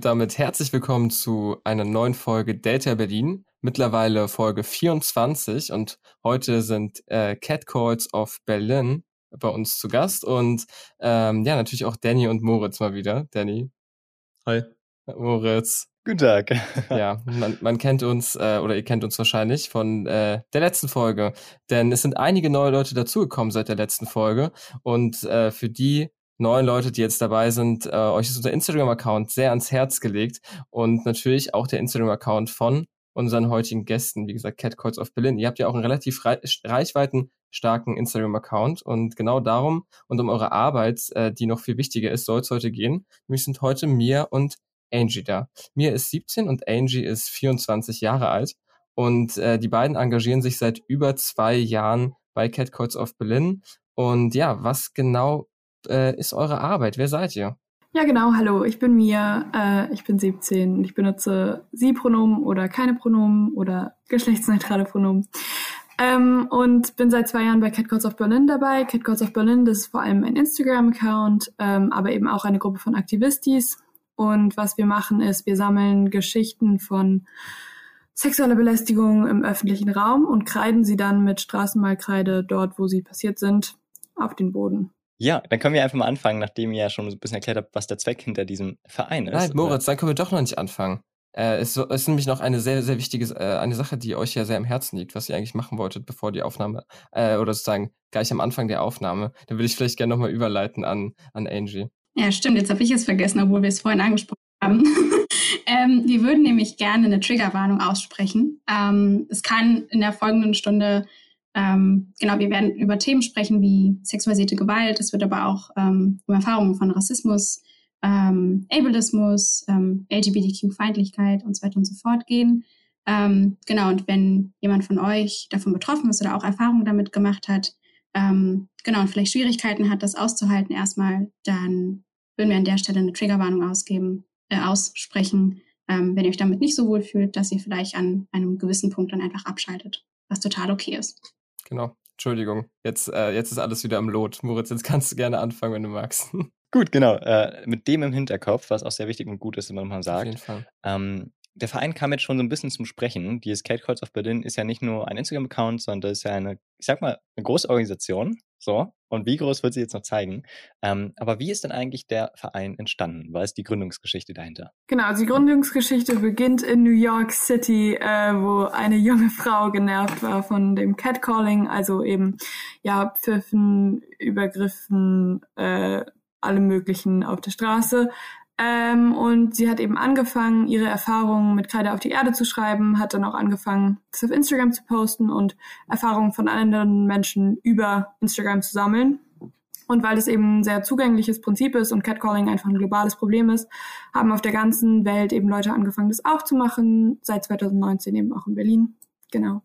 Und damit herzlich willkommen zu einer neuen Folge Data Berlin. Mittlerweile Folge 24 und heute sind äh, Catcalls of Berlin bei uns zu Gast und ähm, ja, natürlich auch Danny und Moritz mal wieder. Danny. Hi. Moritz. Guten Tag. ja, man, man kennt uns äh, oder ihr kennt uns wahrscheinlich von äh, der letzten Folge, denn es sind einige neue Leute dazugekommen seit der letzten Folge und äh, für die neuen Leute, die jetzt dabei sind, äh, euch ist unser Instagram-Account sehr ans Herz gelegt und natürlich auch der Instagram-Account von unseren heutigen Gästen, wie gesagt, Cat Calls of Berlin. Ihr habt ja auch einen relativ reichweitenstarken Instagram-Account und genau darum und um eure Arbeit, äh, die noch viel wichtiger ist, soll es heute gehen. Nämlich sind heute Mia und Angie da. Mia ist 17 und Angie ist 24 Jahre alt und äh, die beiden engagieren sich seit über zwei Jahren bei Cat Calls of Berlin. Und ja, was genau äh, ist eure Arbeit? Wer seid ihr? Ja, genau. Hallo, ich bin Mia. Äh, ich bin 17 und ich benutze Sie-Pronomen oder keine Pronomen oder geschlechtsneutrale Pronomen. Ähm, und bin seit zwei Jahren bei Cat of Berlin dabei. Cat of Berlin, das ist vor allem ein Instagram-Account, ähm, aber eben auch eine Gruppe von Aktivistis. Und was wir machen ist, wir sammeln Geschichten von sexueller Belästigung im öffentlichen Raum und kreiden sie dann mit Straßenmalkreide dort, wo sie passiert sind, auf den Boden. Ja, dann können wir einfach mal anfangen, nachdem ihr ja schon ein bisschen erklärt habt, was der Zweck hinter diesem Verein ist. Nein, Moritz, dann können wir doch noch nicht anfangen. Äh, es ist nämlich noch eine sehr, sehr wichtige, äh, eine Sache, die euch ja sehr am Herzen liegt, was ihr eigentlich machen wolltet, bevor die Aufnahme, äh, oder sozusagen gleich am Anfang der Aufnahme. Da will ich vielleicht gerne nochmal überleiten an, an Angie. Ja, stimmt, jetzt habe ich es vergessen, obwohl wir es vorhin angesprochen haben. ähm, wir würden nämlich gerne eine Triggerwarnung aussprechen. Ähm, es kann in der folgenden Stunde ähm, genau, wir werden über Themen sprechen wie sexualisierte Gewalt. Es wird aber auch ähm, um Erfahrungen von Rassismus, ähm, Ableismus, ähm, LGBTQ-Feindlichkeit und so weiter und so fort gehen. Ähm, genau, und wenn jemand von euch davon betroffen ist oder auch Erfahrungen damit gemacht hat, ähm, genau, und vielleicht Schwierigkeiten hat, das auszuhalten erstmal, dann würden wir an der Stelle eine Triggerwarnung ausgeben, äh, aussprechen, ähm, wenn ihr euch damit nicht so wohl fühlt, dass ihr vielleicht an einem gewissen Punkt dann einfach abschaltet, was total okay ist. Genau. Entschuldigung, jetzt, äh, jetzt ist alles wieder am Lot. Moritz, jetzt kannst du gerne anfangen, wenn du magst. Gut, genau. Äh, mit dem im Hinterkopf, was auch sehr wichtig und gut ist, wenn man sagt. Auf jeden Fall. Ähm, der Verein kam jetzt schon so ein bisschen zum Sprechen. Die Skate Calls of Berlin ist ja nicht nur ein Instagram-Account, sondern das ist ja eine, ich sag mal, eine große Organisation. So. Und wie groß wird sie jetzt noch zeigen? Ähm, aber wie ist denn eigentlich der Verein entstanden? Was ist die Gründungsgeschichte dahinter? Genau, also die Gründungsgeschichte beginnt in New York City, äh, wo eine junge Frau genervt war von dem Catcalling, also eben ja Pfiffen, Übergriffen, äh, alle möglichen auf der Straße. Ähm, und sie hat eben angefangen, ihre Erfahrungen mit Kreide auf die Erde zu schreiben, hat dann auch angefangen, das auf Instagram zu posten und Erfahrungen von anderen Menschen über Instagram zu sammeln. Und weil es eben ein sehr zugängliches Prinzip ist und Catcalling einfach ein globales Problem ist, haben auf der ganzen Welt eben Leute angefangen, das auch zu machen. Seit 2019 eben auch in Berlin. Genau.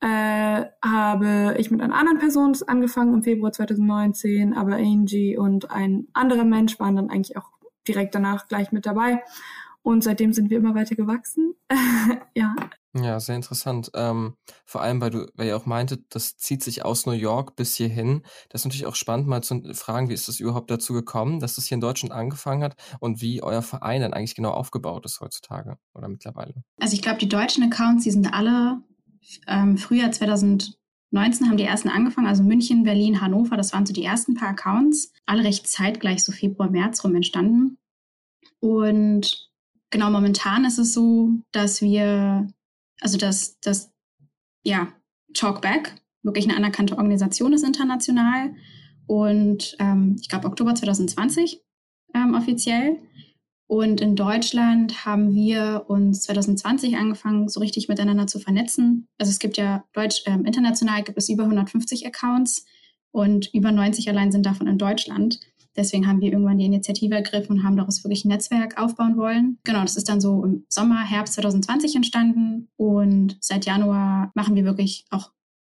Äh, habe ich mit einer anderen Person angefangen im Februar 2019, aber Angie und ein anderer Mensch waren dann eigentlich auch direkt danach gleich mit dabei. Und seitdem sind wir immer weiter gewachsen. ja. Ja, sehr interessant. Ähm, vor allem, weil du, weil ihr auch meintet, das zieht sich aus New York bis hierhin. Das ist natürlich auch spannend, mal zu fragen, wie ist das überhaupt dazu gekommen, dass das hier in Deutschland angefangen hat und wie euer Verein dann eigentlich genau aufgebaut ist heutzutage oder mittlerweile. Also ich glaube, die deutschen Accounts, die sind alle ähm, Frühjahr 2019 haben die ersten angefangen, also München, Berlin, Hannover, das waren so die ersten paar Accounts, alle recht zeitgleich, so Februar, März rum entstanden. Und genau momentan ist es so, dass wir, also dass, dass ja, Talkback wirklich eine anerkannte Organisation ist international. Und ähm, ich glaube Oktober 2020 ähm, offiziell. Und in Deutschland haben wir uns 2020 angefangen, so richtig miteinander zu vernetzen. Also es gibt ja Deutsch, ähm, international gibt es über 150 Accounts und über 90 allein sind davon in Deutschland. Deswegen haben wir irgendwann die Initiative ergriffen und haben daraus wirklich ein Netzwerk aufbauen wollen. Genau, das ist dann so im Sommer, Herbst 2020 entstanden und seit Januar machen wir wirklich auch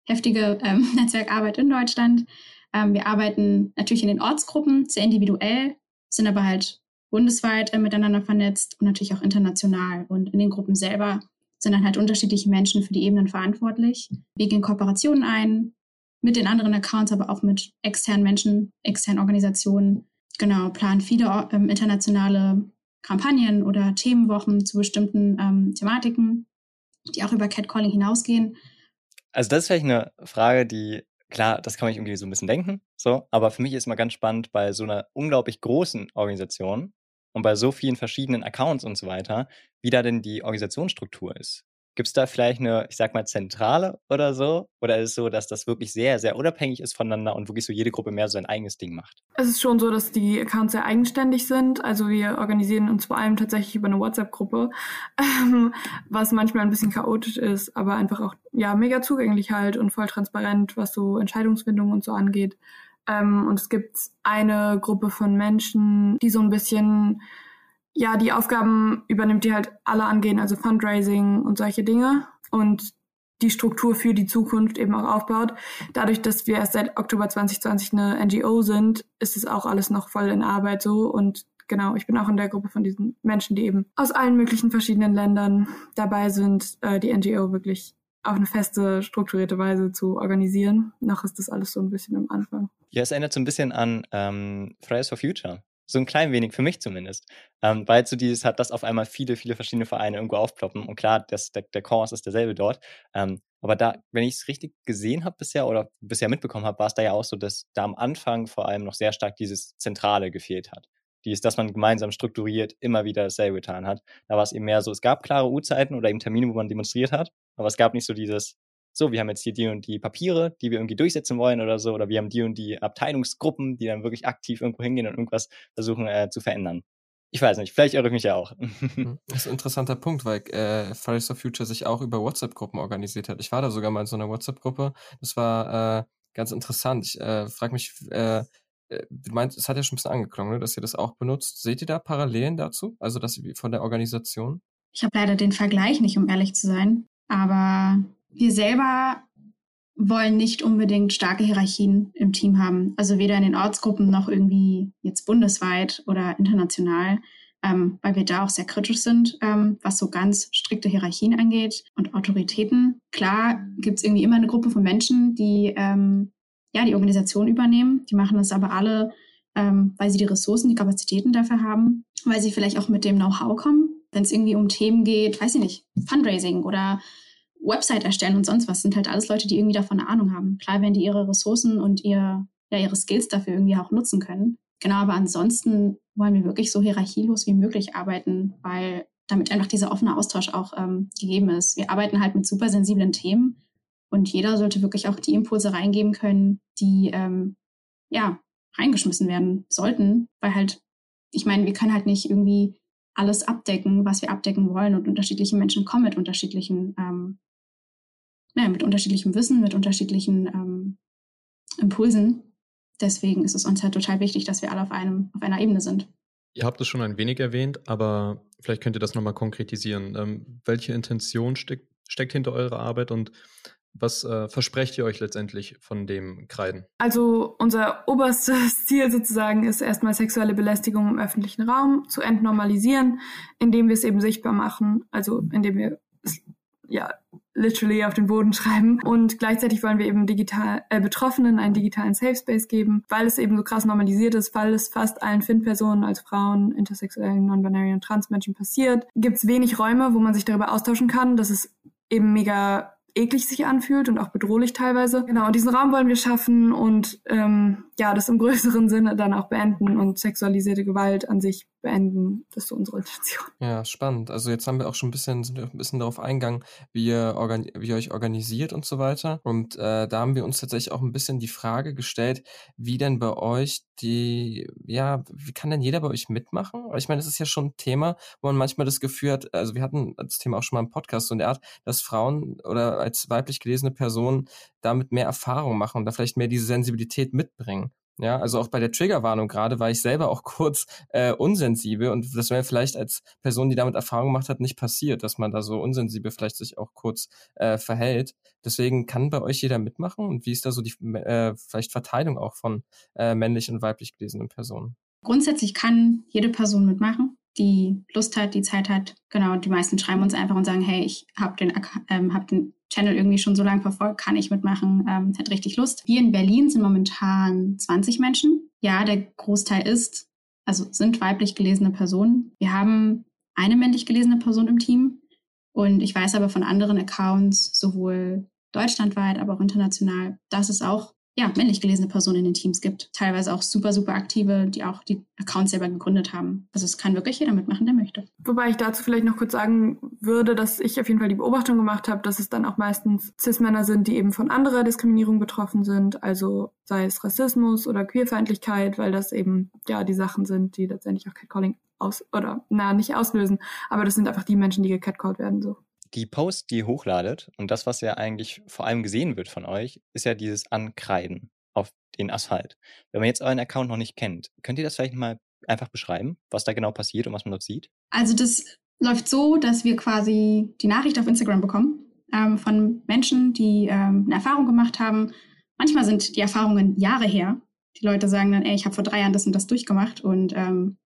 heftige ähm, Netzwerkarbeit in Deutschland. Ähm, wir arbeiten natürlich in den Ortsgruppen sehr individuell, sind aber halt bundesweit äh, miteinander vernetzt und natürlich auch international. Und in den Gruppen selber sind dann halt unterschiedliche Menschen für die Ebenen verantwortlich. Wir gehen Kooperationen ein, mit den anderen Accounts, aber auch mit externen Menschen, externen Organisationen. Genau, planen viele ähm, internationale Kampagnen oder Themenwochen zu bestimmten ähm, Thematiken, die auch über Catcalling hinausgehen. Also das ist vielleicht eine Frage, die, klar, das kann man irgendwie so ein bisschen denken, so, aber für mich ist mal ganz spannend bei so einer unglaublich großen Organisation und bei so vielen verschiedenen Accounts und so weiter, wie da denn die Organisationsstruktur ist. Gibt es da vielleicht eine, ich sag mal, Zentrale oder so? Oder ist es so, dass das wirklich sehr, sehr unabhängig ist voneinander und wirklich so jede Gruppe mehr so sein eigenes Ding macht? Es ist schon so, dass die Accounts sehr eigenständig sind. Also wir organisieren uns vor allem tatsächlich über eine WhatsApp-Gruppe, ähm, was manchmal ein bisschen chaotisch ist, aber einfach auch ja mega zugänglich halt und voll transparent, was so Entscheidungsfindung und so angeht. Ähm, und es gibt eine Gruppe von Menschen, die so ein bisschen ja, die Aufgaben übernimmt, die halt alle angehen, also Fundraising und solche Dinge und die Struktur für die Zukunft eben auch aufbaut. Dadurch, dass wir erst seit Oktober 2020 eine NGO sind, ist es auch alles noch voll in Arbeit so und genau, ich bin auch in der Gruppe von diesen Menschen, die eben aus allen möglichen verschiedenen Ländern dabei sind, äh, die NGO wirklich auf eine feste, strukturierte Weise zu organisieren. Noch ist das alles so ein bisschen am Anfang. Ja, es erinnert so ein bisschen an ähm, Fridays for Future so ein klein wenig, für mich zumindest. Ähm, weil so dieses hat, dass auf einmal viele, viele verschiedene Vereine irgendwo aufploppen. Und klar, das, der, der Kurs ist derselbe dort. Ähm, aber da, wenn ich es richtig gesehen habe bisher oder bisher mitbekommen habe, war es da ja auch so, dass da am Anfang vor allem noch sehr stark dieses Zentrale gefehlt hat. Dies, dass man gemeinsam strukturiert immer wieder dasselbe getan hat. Da war es eben mehr so, es gab klare Uhrzeiten oder eben Termine, wo man demonstriert hat, aber es gab nicht so dieses, so, wir haben jetzt hier die und die Papiere, die wir irgendwie durchsetzen wollen oder so, oder wir haben die und die Abteilungsgruppen, die dann wirklich aktiv irgendwo hingehen und irgendwas versuchen äh, zu verändern. Ich weiß nicht, vielleicht irre ich mich ja auch. Hm, das ist ein interessanter Punkt, weil äh, Fridays for Future sich auch über WhatsApp-Gruppen organisiert hat. Ich war da sogar mal in so einer WhatsApp-Gruppe. Das war äh, ganz interessant. Ich äh, frage mich, äh, äh, du meinst, es hat ja schon ein bisschen angeklungen, ne, dass ihr das auch benutzt. Seht ihr da Parallelen dazu? Also dass von der Organisation? Ich habe leider den Vergleich nicht, um ehrlich zu sein. Aber wir selber wollen nicht unbedingt starke Hierarchien im Team haben. Also weder in den Ortsgruppen noch irgendwie jetzt bundesweit oder international, ähm, weil wir da auch sehr kritisch sind, ähm, was so ganz strikte Hierarchien angeht und Autoritäten. Klar gibt es irgendwie immer eine Gruppe von Menschen, die ähm, ja die Organisation übernehmen. Die machen das aber alle, ähm, weil sie die Ressourcen, die Kapazitäten dafür haben, weil sie vielleicht auch mit dem Know-how kommen. Wenn es irgendwie um Themen geht, weiß ich nicht, Fundraising oder Website erstellen und sonst was, sind halt alles Leute, die irgendwie davon eine Ahnung haben. Klar, wenn die ihre Ressourcen und ihr, ja, ihre Skills dafür irgendwie auch nutzen können. Genau, aber ansonsten wollen wir wirklich so hierarchielos wie möglich arbeiten, weil damit einfach dieser offene Austausch auch ähm, gegeben ist. Wir arbeiten halt mit super sensiblen Themen und jeder sollte wirklich auch die Impulse reingeben können, die ähm, ja reingeschmissen werden sollten, weil halt, ich meine, wir können halt nicht irgendwie alles abdecken, was wir abdecken wollen und unterschiedliche Menschen kommen mit unterschiedlichen ähm, ja, mit unterschiedlichem Wissen, mit unterschiedlichen ähm, Impulsen. Deswegen ist es uns halt total wichtig, dass wir alle auf, einem, auf einer Ebene sind. Ihr habt es schon ein wenig erwähnt, aber vielleicht könnt ihr das nochmal konkretisieren. Ähm, welche Intention steck, steckt hinter eurer Arbeit und was äh, versprecht ihr euch letztendlich von dem Kreiden? Also unser oberstes Ziel sozusagen ist erstmal sexuelle Belästigung im öffentlichen Raum zu entnormalisieren, indem wir es eben sichtbar machen, also indem wir es ja literally auf den Boden schreiben. Und gleichzeitig wollen wir eben digital äh, Betroffenen einen digitalen Safe Space geben, weil es eben so krass normalisiert ist, weil es fast allen FIN-Personen als Frauen, intersexuellen, non-binary und Transmenschen passiert. Gibt es wenig Räume, wo man sich darüber austauschen kann. Das ist eben mega eklig sich anfühlt und auch bedrohlich teilweise. Genau, und diesen Raum wollen wir schaffen und ähm, ja, das im größeren Sinne dann auch beenden und sexualisierte Gewalt an sich beenden. Das ist so unsere Intention. Ja, spannend. Also jetzt haben wir auch schon ein bisschen, sind wir ein bisschen darauf eingegangen, wie ihr, wie ihr euch organisiert und so weiter. Und äh, da haben wir uns tatsächlich auch ein bisschen die Frage gestellt, wie denn bei euch die, ja, wie kann denn jeder bei euch mitmachen? Ich meine, das ist ja schon ein Thema, wo man manchmal das Gefühl hat, also wir hatten das Thema auch schon mal im Podcast so in der Art, dass Frauen oder als weiblich gelesene Personen damit mehr Erfahrung machen und da vielleicht mehr diese Sensibilität mitbringen. Ja, also auch bei der Triggerwarnung gerade war ich selber auch kurz äh, unsensibel und das wäre vielleicht als Person, die damit Erfahrung gemacht hat, nicht passiert, dass man da so unsensibel vielleicht sich auch kurz äh, verhält. Deswegen kann bei euch jeder mitmachen und wie ist da so die äh, vielleicht Verteilung auch von äh, männlich und weiblich gelesenen Personen? Grundsätzlich kann jede Person mitmachen die Lust hat, die Zeit hat. Genau, die meisten schreiben uns einfach und sagen, hey, ich habe den, ähm, hab den Channel irgendwie schon so lange verfolgt, kann ich mitmachen, ähm, hat richtig Lust. Hier in Berlin sind momentan 20 Menschen. Ja, der Großteil ist also sind weiblich gelesene Personen. Wir haben eine männlich gelesene Person im Team und ich weiß aber von anderen Accounts, sowohl deutschlandweit, aber auch international, dass es auch ja, männlich gelesene Personen in den Teams gibt. Teilweise auch super, super aktive, die auch die Accounts selber gegründet haben. Also es kann wirklich jeder mitmachen, der möchte. Wobei ich dazu vielleicht noch kurz sagen würde, dass ich auf jeden Fall die Beobachtung gemacht habe, dass es dann auch meistens Cis-Männer sind, die eben von anderer Diskriminierung betroffen sind. Also sei es Rassismus oder Queerfeindlichkeit, weil das eben ja die Sachen sind, die letztendlich auch Catcalling aus oder na nicht auslösen. Aber das sind einfach die Menschen, die gecatcalled werden so die Posts, die ihr hochladet und das, was ja eigentlich vor allem gesehen wird von euch, ist ja dieses Ankreiden auf den Asphalt. Wenn man jetzt euren Account noch nicht kennt, könnt ihr das vielleicht mal einfach beschreiben, was da genau passiert und was man dort sieht? Also das läuft so, dass wir quasi die Nachricht auf Instagram bekommen ähm, von Menschen, die ähm, eine Erfahrung gemacht haben. Manchmal sind die Erfahrungen Jahre her. Die Leute sagen dann, ey, ich habe vor drei Jahren das und das durchgemacht und ähm,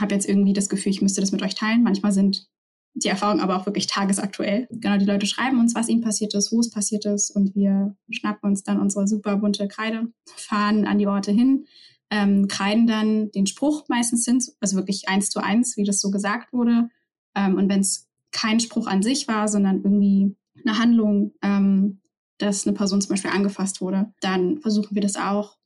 habe jetzt irgendwie das Gefühl, ich müsste das mit euch teilen. Manchmal sind die Erfahrung aber auch wirklich tagesaktuell. Genau, die Leute schreiben uns, was ihnen passiert ist, wo es passiert ist und wir schnappen uns dann unsere super bunte Kreide, fahren an die Orte hin, ähm, kreiden dann den Spruch meistens hin, also wirklich eins zu eins, wie das so gesagt wurde. Ähm, und wenn es kein Spruch an sich war, sondern irgendwie eine Handlung, ähm, dass eine Person zum Beispiel angefasst wurde, dann versuchen wir das auch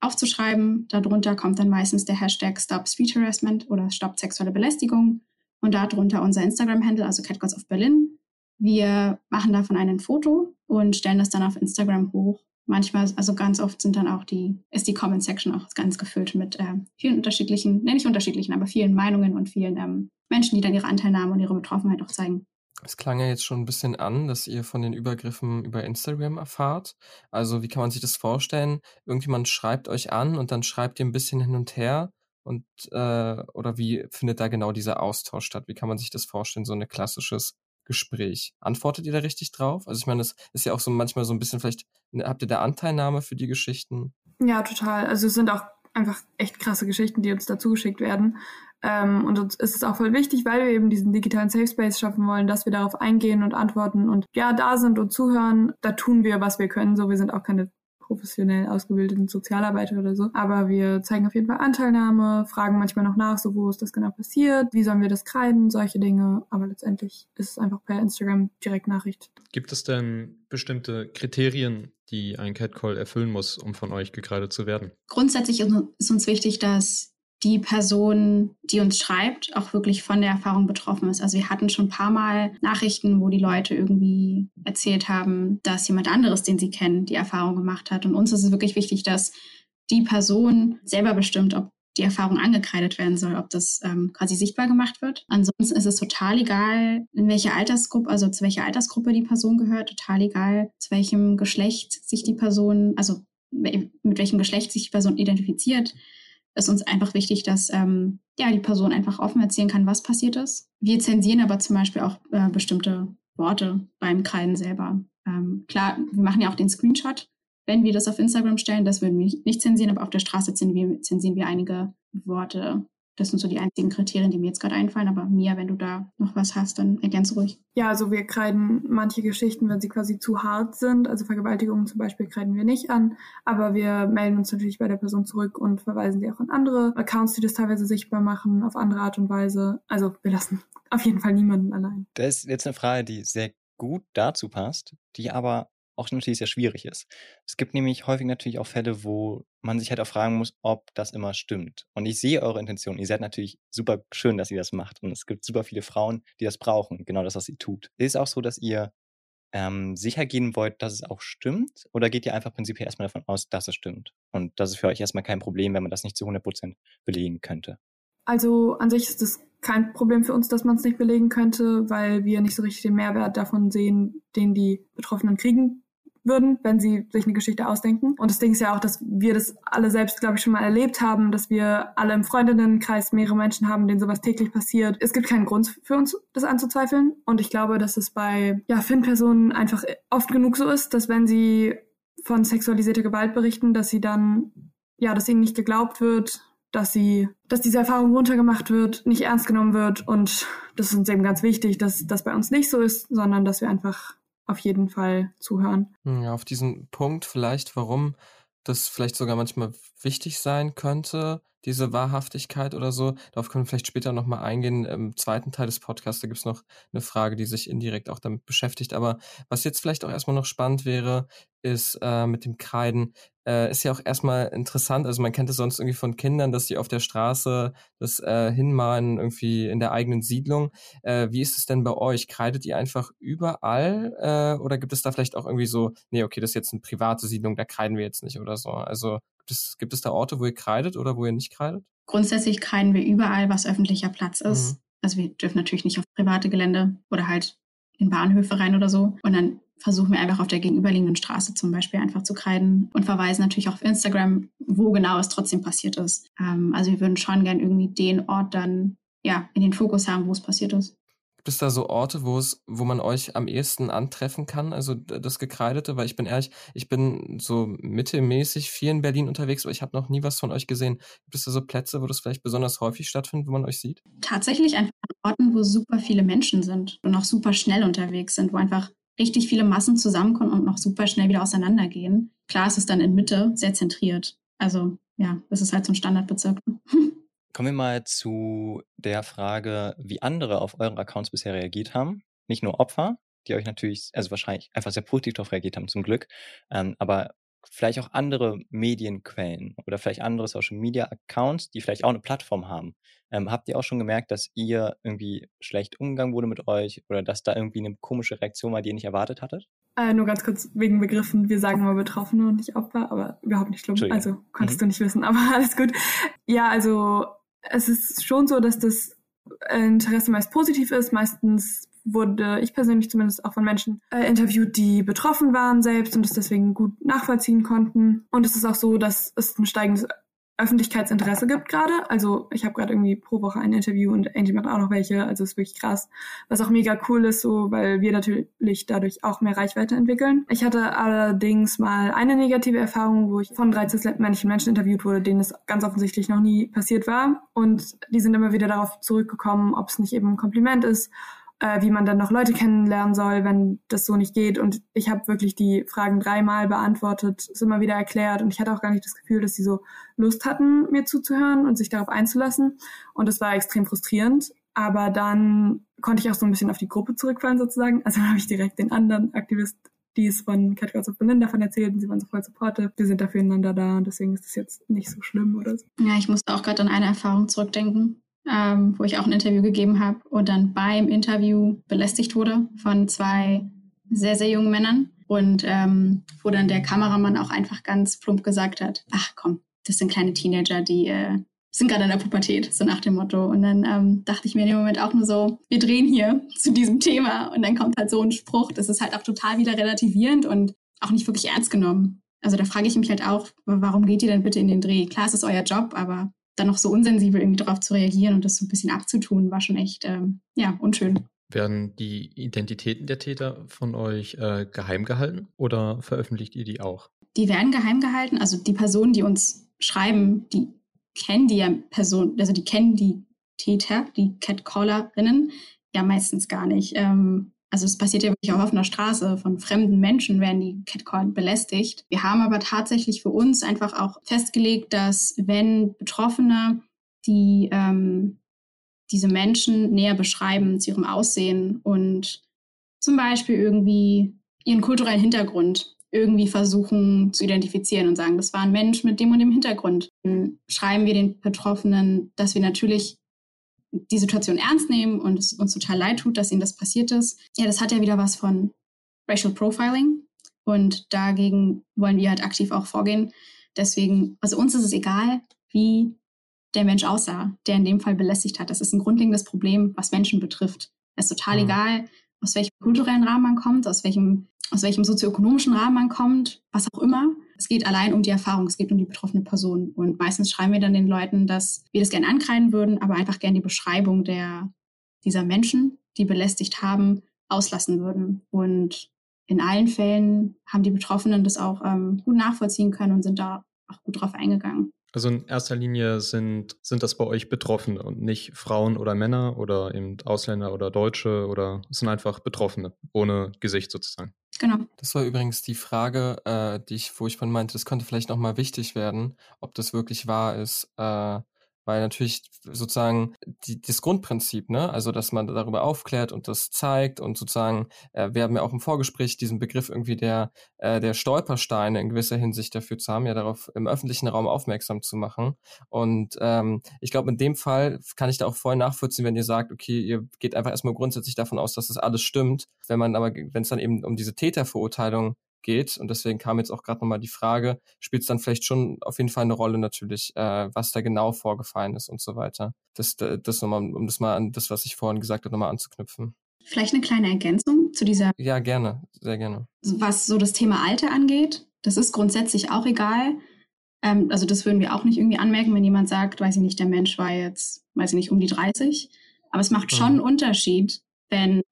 aufzuschreiben. Darunter kommt dann meistens der Hashtag Stop Street Harassment oder Stop sexuelle Belästigung und darunter unser Instagram-Handle, also Catgirls of Berlin. Wir machen davon ein Foto und stellen das dann auf Instagram hoch. Manchmal, also ganz oft sind dann auch die, ist die Comment Section auch ganz gefüllt mit äh, vielen unterschiedlichen, ne, nicht unterschiedlichen, aber vielen Meinungen und vielen ähm, Menschen, die dann ihre Anteilnahme und ihre Betroffenheit auch zeigen. Es klang ja jetzt schon ein bisschen an, dass ihr von den Übergriffen über Instagram erfahrt. Also wie kann man sich das vorstellen? Irgendjemand schreibt euch an und dann schreibt ihr ein bisschen hin und her und äh, oder wie findet da genau dieser Austausch statt? Wie kann man sich das vorstellen, so ein klassisches Gespräch? Antwortet ihr da richtig drauf? Also ich meine, das ist ja auch so manchmal so ein bisschen vielleicht, ne, habt ihr da Anteilnahme für die Geschichten? Ja, total. Also es sind auch einfach echt krasse Geschichten, die uns dazu geschickt werden. Ähm, und uns ist es auch voll wichtig, weil wir eben diesen digitalen Safe Space schaffen wollen, dass wir darauf eingehen und antworten und ja, da sind und zuhören. Da tun wir, was wir können. So, wir sind auch keine professionell ausgebildeten Sozialarbeiter oder so. Aber wir zeigen auf jeden Fall Anteilnahme, fragen manchmal noch nach, so wo ist das genau passiert, wie sollen wir das kreiden, solche Dinge. Aber letztendlich ist es einfach per Instagram direkt Nachricht. Gibt es denn bestimmte Kriterien, die ein Catcall erfüllen muss, um von euch gekreidet zu werden? Grundsätzlich ist uns wichtig, dass die Person, die uns schreibt, auch wirklich von der Erfahrung betroffen ist. Also wir hatten schon ein paar Mal Nachrichten, wo die Leute irgendwie erzählt haben, dass jemand anderes, den sie kennen, die Erfahrung gemacht hat. Und uns ist es wirklich wichtig, dass die Person selber bestimmt, ob die Erfahrung angekreidet werden soll, ob das ähm, quasi sichtbar gemacht wird. Ansonsten ist es total egal, in welche Altersgruppe, also zu welcher Altersgruppe die Person gehört, total egal, zu welchem Geschlecht sich die Person, also mit welchem Geschlecht sich die Person identifiziert ist uns einfach wichtig, dass ähm, ja, die Person einfach offen erzählen kann, was passiert ist. Wir zensieren aber zum Beispiel auch äh, bestimmte Worte beim Kreiden selber. Ähm, klar, wir machen ja auch den Screenshot, wenn wir das auf Instagram stellen. Das würden wir nicht zensieren, aber auf der Straße zensieren wir, zensieren wir einige Worte das sind so die einzigen Kriterien, die mir jetzt gerade einfallen. Aber Mia, wenn du da noch was hast, dann ergänze ruhig. Ja, also wir kreiden manche Geschichten, wenn sie quasi zu hart sind. Also Vergewaltigungen zum Beispiel kreiden wir nicht an. Aber wir melden uns natürlich bei der Person zurück und verweisen sie auch an andere Accounts, die das teilweise sichtbar machen, auf andere Art und Weise. Also wir lassen auf jeden Fall niemanden allein. Das ist jetzt eine Frage, die sehr gut dazu passt, die aber auch natürlich sehr schwierig ist. Es gibt nämlich häufig natürlich auch Fälle, wo man sich halt auch fragen muss, ob das immer stimmt. Und ich sehe eure Intention. Ihr seid natürlich super schön, dass ihr das macht. Und es gibt super viele Frauen, die das brauchen. Genau das, was ihr tut. Ist es auch so, dass ihr ähm, sicher gehen wollt, dass es auch stimmt? Oder geht ihr einfach prinzipiell erstmal davon aus, dass es stimmt? Und das ist für euch erstmal kein Problem, wenn man das nicht zu 100% belegen könnte? Also an sich ist es kein Problem für uns, dass man es nicht belegen könnte, weil wir nicht so richtig den Mehrwert davon sehen, den die Betroffenen kriegen würden, wenn sie sich eine Geschichte ausdenken. Und das Ding ist ja auch, dass wir das alle selbst, glaube ich, schon mal erlebt haben, dass wir alle im Freundinnenkreis mehrere Menschen haben, denen sowas täglich passiert. Es gibt keinen Grund für uns, das anzuzweifeln. Und ich glaube, dass es bei ja, Finn-Personen einfach oft genug so ist, dass wenn sie von sexualisierter Gewalt berichten, dass sie dann, ja, dass ihnen nicht geglaubt wird, dass sie, dass diese Erfahrung runtergemacht wird, nicht ernst genommen wird und das ist uns eben ganz wichtig, dass das bei uns nicht so ist, sondern dass wir einfach auf jeden Fall zuhören. Ja, auf diesen Punkt vielleicht, warum das vielleicht sogar manchmal wichtig sein könnte, diese Wahrhaftigkeit oder so? Darauf können wir vielleicht später nochmal eingehen. Im zweiten Teil des Podcasts, da gibt es noch eine Frage, die sich indirekt auch damit beschäftigt. Aber was jetzt vielleicht auch erstmal noch spannend wäre, ist äh, mit dem Kreiden, äh, ist ja auch erstmal interessant. Also man kennt es sonst irgendwie von Kindern, dass die auf der Straße das äh, hinmalen, irgendwie in der eigenen Siedlung. Äh, wie ist es denn bei euch? Kreidet ihr einfach überall äh, oder gibt es da vielleicht auch irgendwie so, nee, okay, das ist jetzt eine private Siedlung, da kreiden wir jetzt nicht oder so? Also gibt es, gibt es da Orte, wo ihr kreidet oder wo ihr nicht kreidet? Grundsätzlich kreiden wir überall, was öffentlicher Platz ist. Mhm. Also wir dürfen natürlich nicht auf private Gelände oder halt in Bahnhöfe rein oder so. Und dann versuchen wir einfach auf der gegenüberliegenden Straße zum Beispiel einfach zu kreiden und verweisen natürlich auch auf Instagram, wo genau es trotzdem passiert ist. Ähm, also wir würden schon gern irgendwie den Ort dann ja in den Fokus haben, wo es passiert ist. Gibt es da so Orte, wo es, wo man euch am ehesten antreffen kann, also das Gekreidete? Weil ich bin ehrlich, ich bin so mittelmäßig viel in Berlin unterwegs, aber ich habe noch nie was von euch gesehen. Gibt es da so Plätze, wo das vielleicht besonders häufig stattfindet, wo man euch sieht? Tatsächlich einfach an Orten, wo super viele Menschen sind und auch super schnell unterwegs sind, wo einfach richtig viele Massen zusammenkommen und noch super schnell wieder auseinandergehen. Klar, es ist dann in Mitte sehr zentriert. Also ja, das ist halt so ein Standardbezirk. Kommen wir mal zu der Frage, wie andere auf euren Accounts bisher reagiert haben. Nicht nur Opfer, die euch natürlich, also wahrscheinlich einfach sehr positiv darauf reagiert haben, zum Glück, ähm, aber vielleicht auch andere Medienquellen oder vielleicht andere Social Media Accounts, die vielleicht auch eine Plattform haben. Ähm, habt ihr auch schon gemerkt, dass ihr irgendwie schlecht umgegangen wurde mit euch oder dass da irgendwie eine komische Reaktion war, die ihr nicht erwartet hattet? Äh, nur ganz kurz wegen Begriffen. Wir sagen immer Betroffene und nicht Opfer, aber überhaupt nicht schlimm. Also konntest mhm. du nicht wissen, aber alles gut. Ja, also es ist schon so, dass das Interesse meist positiv ist. Meistens wurde ich persönlich zumindest auch von Menschen äh, interviewt, die betroffen waren selbst und es deswegen gut nachvollziehen konnten. Und es ist auch so, dass es ein steigendes Öffentlichkeitsinteresse gibt gerade. Also ich habe gerade irgendwie pro Woche ein Interview und Angie macht auch noch welche. Also ist wirklich krass. Was auch mega cool ist, so weil wir natürlich dadurch auch mehr Reichweite entwickeln. Ich hatte allerdings mal eine negative Erfahrung, wo ich von 13 männlichen Menschen interviewt wurde, denen es ganz offensichtlich noch nie passiert war. Und die sind immer wieder darauf zurückgekommen, ob es nicht eben ein Kompliment ist äh, wie man dann noch Leute kennenlernen soll, wenn das so nicht geht. Und ich habe wirklich die Fragen dreimal beantwortet, es immer wieder erklärt und ich hatte auch gar nicht das Gefühl, dass sie so Lust hatten, mir zuzuhören und sich darauf einzulassen. Und es war extrem frustrierend. Aber dann konnte ich auch so ein bisschen auf die Gruppe zurückfallen sozusagen. Also habe ich direkt den anderen Aktivist die es von Catgirls of Berlin davon erzählt und sie waren so voll supportive. Wir sind da füreinander da und deswegen ist das jetzt nicht so schlimm oder so. Ja, ich musste auch gerade an eine Erfahrung zurückdenken ähm, wo ich auch ein Interview gegeben habe und dann beim Interview belästigt wurde von zwei sehr, sehr jungen Männern. Und ähm, wo dann der Kameramann auch einfach ganz plump gesagt hat, ach komm, das sind kleine Teenager, die äh, sind gerade in der Pubertät, so nach dem Motto. Und dann ähm, dachte ich mir in dem Moment auch nur so, wir drehen hier zu diesem Thema. Und dann kommt halt so ein Spruch, das ist halt auch total wieder relativierend und auch nicht wirklich ernst genommen. Also da frage ich mich halt auch, warum geht ihr denn bitte in den Dreh? Klar, es ist euer Job, aber dann noch so unsensibel irgendwie darauf zu reagieren und das so ein bisschen abzutun, war schon echt, ähm, ja, unschön. Werden die Identitäten der Täter von euch äh, geheim gehalten oder veröffentlicht ihr die auch? Die werden geheim gehalten. Also die Personen, die uns schreiben, die kennen die ja Personen, also die kennen die Täter, die Catcallerinnen, ja meistens gar nicht. Ähm, also es passiert ja wirklich auch auf einer Straße. Von fremden Menschen werden die Catcall belästigt. Wir haben aber tatsächlich für uns einfach auch festgelegt, dass wenn Betroffene die ähm, diese Menschen näher beschreiben zu ihrem Aussehen und zum Beispiel irgendwie ihren kulturellen Hintergrund irgendwie versuchen zu identifizieren und sagen, das war ein Mensch mit dem und dem Hintergrund. Dann schreiben wir den Betroffenen, dass wir natürlich die Situation ernst nehmen und es uns total leid tut, dass ihnen das passiert ist. Ja, das hat ja wieder was von Racial Profiling und dagegen wollen wir halt aktiv auch vorgehen. Deswegen, also uns ist es egal, wie der Mensch aussah, der in dem Fall belästigt hat. Das ist ein grundlegendes Problem, was Menschen betrifft. Es ist total mhm. egal, aus welchem kulturellen Rahmen man kommt, aus welchem, aus welchem sozioökonomischen Rahmen man kommt, was auch immer. Es geht allein um die Erfahrung, es geht um die betroffene Person. Und meistens schreiben wir dann den Leuten, dass wir das gerne ankreiden würden, aber einfach gerne die Beschreibung der, dieser Menschen, die belästigt haben, auslassen würden. Und in allen Fällen haben die Betroffenen das auch ähm, gut nachvollziehen können und sind da auch gut drauf eingegangen. Also in erster Linie sind, sind das bei euch Betroffene und nicht Frauen oder Männer oder eben Ausländer oder Deutsche oder es sind einfach Betroffene, ohne Gesicht sozusagen. Genau. Das war übrigens die Frage, äh, die ich, wo ich von meinte, das könnte vielleicht nochmal wichtig werden, ob das wirklich wahr ist, äh, weil natürlich sozusagen die, das Grundprinzip, ne, also dass man darüber aufklärt und das zeigt und sozusagen, äh, wir haben ja auch im Vorgespräch diesen Begriff irgendwie der, äh, der Stolpersteine in gewisser Hinsicht dafür zu haben, ja darauf im öffentlichen Raum aufmerksam zu machen. Und ähm, ich glaube, in dem Fall kann ich da auch voll nachvollziehen, wenn ihr sagt, okay, ihr geht einfach erstmal grundsätzlich davon aus, dass das alles stimmt. Wenn man aber, wenn es dann eben um diese Täterverurteilung geht. Und deswegen kam jetzt auch gerade nochmal die Frage, spielt es dann vielleicht schon auf jeden Fall eine Rolle natürlich, äh, was da genau vorgefallen ist und so weiter. Das, das nochmal, um das mal an das, was ich vorhin gesagt habe, nochmal anzuknüpfen. Vielleicht eine kleine Ergänzung zu dieser. Ja, gerne, sehr gerne. Was so das Thema Alter angeht, das ist grundsätzlich auch egal. Ähm, also das würden wir auch nicht irgendwie anmerken, wenn jemand sagt, weiß ich nicht, der Mensch war jetzt, weiß ich nicht, um die 30. Aber es macht schon einen mhm. Unterschied, wenn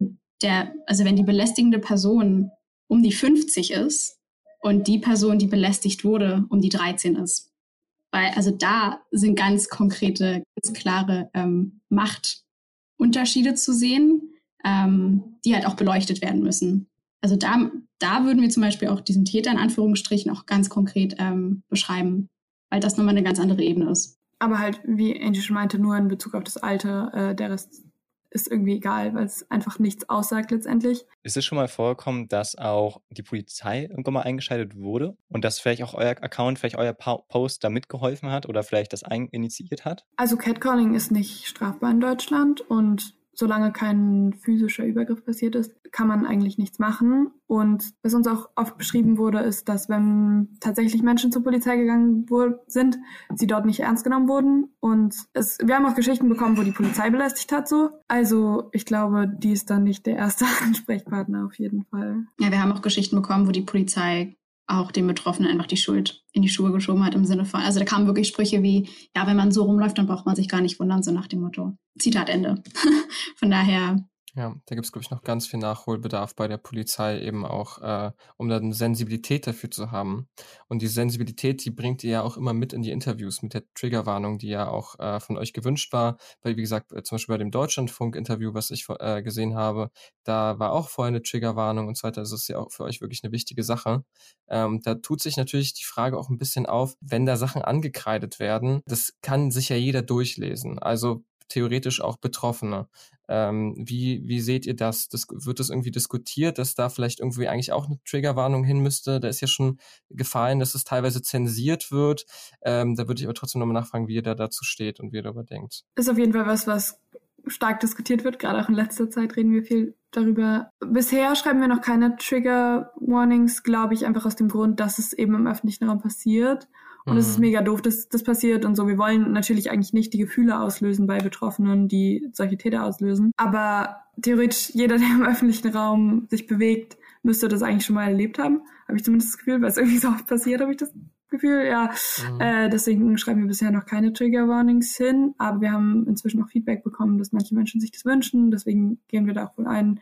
der, also wenn die belästigende Person um die 50 ist und die Person, die belästigt wurde, um die 13 ist. Weil also da sind ganz konkrete, ganz klare ähm, Machtunterschiede zu sehen, ähm, die halt auch beleuchtet werden müssen. Also da, da würden wir zum Beispiel auch diesen Täter in Anführungsstrichen auch ganz konkret ähm, beschreiben, weil das nochmal eine ganz andere Ebene ist. Aber halt, wie Angie schon meinte, nur in Bezug auf das Alter, äh, der Rest ist irgendwie egal, weil es einfach nichts aussagt letztendlich. Ist es schon mal vorgekommen, dass auch die Polizei irgendwann mal eingeschaltet wurde und dass vielleicht auch euer Account, vielleicht euer Post da mitgeholfen hat oder vielleicht das initiiert hat? Also Catcalling ist nicht strafbar in Deutschland und solange kein physischer Übergriff passiert ist, kann man eigentlich nichts machen. Und was uns auch oft beschrieben wurde, ist, dass wenn tatsächlich Menschen zur Polizei gegangen sind, sie dort nicht ernst genommen wurden. Und es, wir haben auch Geschichten bekommen, wo die Polizei belästigt hat so. Also ich glaube, die ist dann nicht der erste Ansprechpartner auf jeden Fall. Ja, wir haben auch Geschichten bekommen, wo die Polizei auch den Betroffenen einfach die Schuld in die Schuhe geschoben hat im Sinne von, also da kamen wirklich Sprüche wie, ja, wenn man so rumläuft, dann braucht man sich gar nicht wundern, so nach dem Motto. Zitat Ende. von daher ja, da gibt es, glaube ich, noch ganz viel Nachholbedarf bei der Polizei, eben auch, äh, um dann Sensibilität dafür zu haben. Und die Sensibilität, die bringt ihr ja auch immer mit in die Interviews mit der Triggerwarnung, die ja auch äh, von euch gewünscht war. Weil, wie gesagt, äh, zum Beispiel bei dem Deutschlandfunk-Interview, was ich äh, gesehen habe, da war auch vorher eine Triggerwarnung und so weiter. Das ist ja auch für euch wirklich eine wichtige Sache. Ähm, da tut sich natürlich die Frage auch ein bisschen auf, wenn da Sachen angekreidet werden, das kann sich ja jeder durchlesen. Also theoretisch auch Betroffene. Ähm, wie, wie seht ihr das? das? Wird das irgendwie diskutiert, dass da vielleicht irgendwie eigentlich auch eine Triggerwarnung hin müsste? Da ist ja schon gefallen, dass es teilweise zensiert wird. Ähm, da würde ich aber trotzdem nochmal nachfragen, wie ihr da dazu steht und wie ihr darüber denkt. Ist auf jeden Fall was, was stark diskutiert wird. Gerade auch in letzter Zeit reden wir viel darüber. Bisher schreiben wir noch keine Trigger Warnings, glaube ich, einfach aus dem Grund, dass es eben im öffentlichen Raum passiert und es ist mhm. mega doof, dass das passiert und so. Wir wollen natürlich eigentlich nicht die Gefühle auslösen bei Betroffenen, die solche Täter auslösen. Aber theoretisch jeder, der im öffentlichen Raum sich bewegt, müsste das eigentlich schon mal erlebt haben. Habe ich zumindest das Gefühl, weil es irgendwie so oft passiert, habe ich das Gefühl. Ja, mhm. äh, deswegen schreiben wir bisher noch keine Trigger Warnings hin. Aber wir haben inzwischen auch Feedback bekommen, dass manche Menschen sich das wünschen. Deswegen gehen wir da auch wohl ein,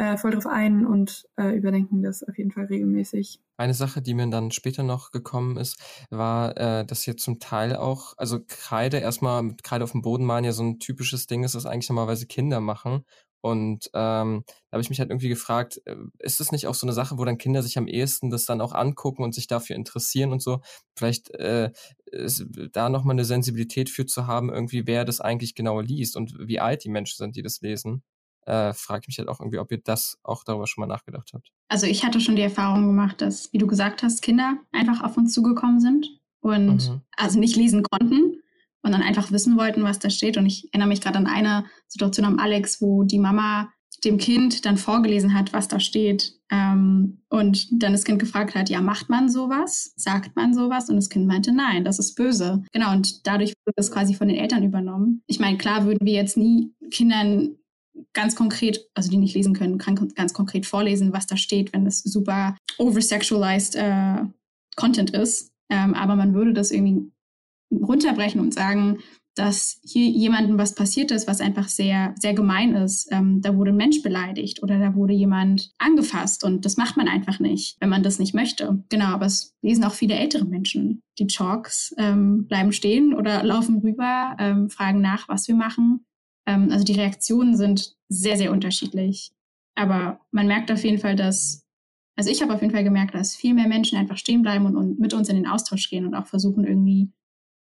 äh, voll drauf ein und äh, überdenken das auf jeden Fall regelmäßig. Eine Sache, die mir dann später noch gekommen ist, war, äh, dass hier zum Teil auch, also Kreide erstmal mit Kreide auf dem Boden malen ja so ein typisches Ding ist, das eigentlich normalerweise Kinder machen. Und ähm, da habe ich mich halt irgendwie gefragt, äh, ist das nicht auch so eine Sache, wo dann Kinder sich am ehesten das dann auch angucken und sich dafür interessieren und so? Vielleicht äh, ist da nochmal eine Sensibilität für zu haben, irgendwie, wer das eigentlich genau liest und wie alt die Menschen sind, die das lesen äh, frage ich mich halt auch irgendwie, ob ihr das auch darüber schon mal nachgedacht habt. Also ich hatte schon die Erfahrung gemacht, dass, wie du gesagt hast, Kinder einfach auf uns zugekommen sind und mhm. also nicht lesen konnten und dann einfach wissen wollten, was da steht. Und ich erinnere mich gerade an eine Situation am Alex, wo die Mama dem Kind dann vorgelesen hat, was da steht. Ähm, und dann das Kind gefragt hat, ja, macht man sowas? Sagt man sowas? Und das Kind meinte, nein, das ist böse. Genau, und dadurch wurde das quasi von den Eltern übernommen. Ich meine, klar würden wir jetzt nie Kindern ganz konkret, also die nicht lesen können, kann ganz konkret vorlesen, was da steht, wenn es super oversexualized äh, Content ist. Ähm, aber man würde das irgendwie runterbrechen und sagen, dass hier jemandem was passiert ist, was einfach sehr, sehr gemein ist. Ähm, da wurde ein Mensch beleidigt oder da wurde jemand angefasst und das macht man einfach nicht, wenn man das nicht möchte. Genau, aber es lesen auch viele ältere Menschen. Die Chalks ähm, bleiben stehen oder laufen rüber, ähm, fragen nach, was wir machen. Ähm, also die Reaktionen sind sehr, sehr unterschiedlich. Aber man merkt auf jeden Fall, dass, also ich habe auf jeden Fall gemerkt, dass viel mehr Menschen einfach stehen bleiben und, und mit uns in den Austausch gehen und auch versuchen, irgendwie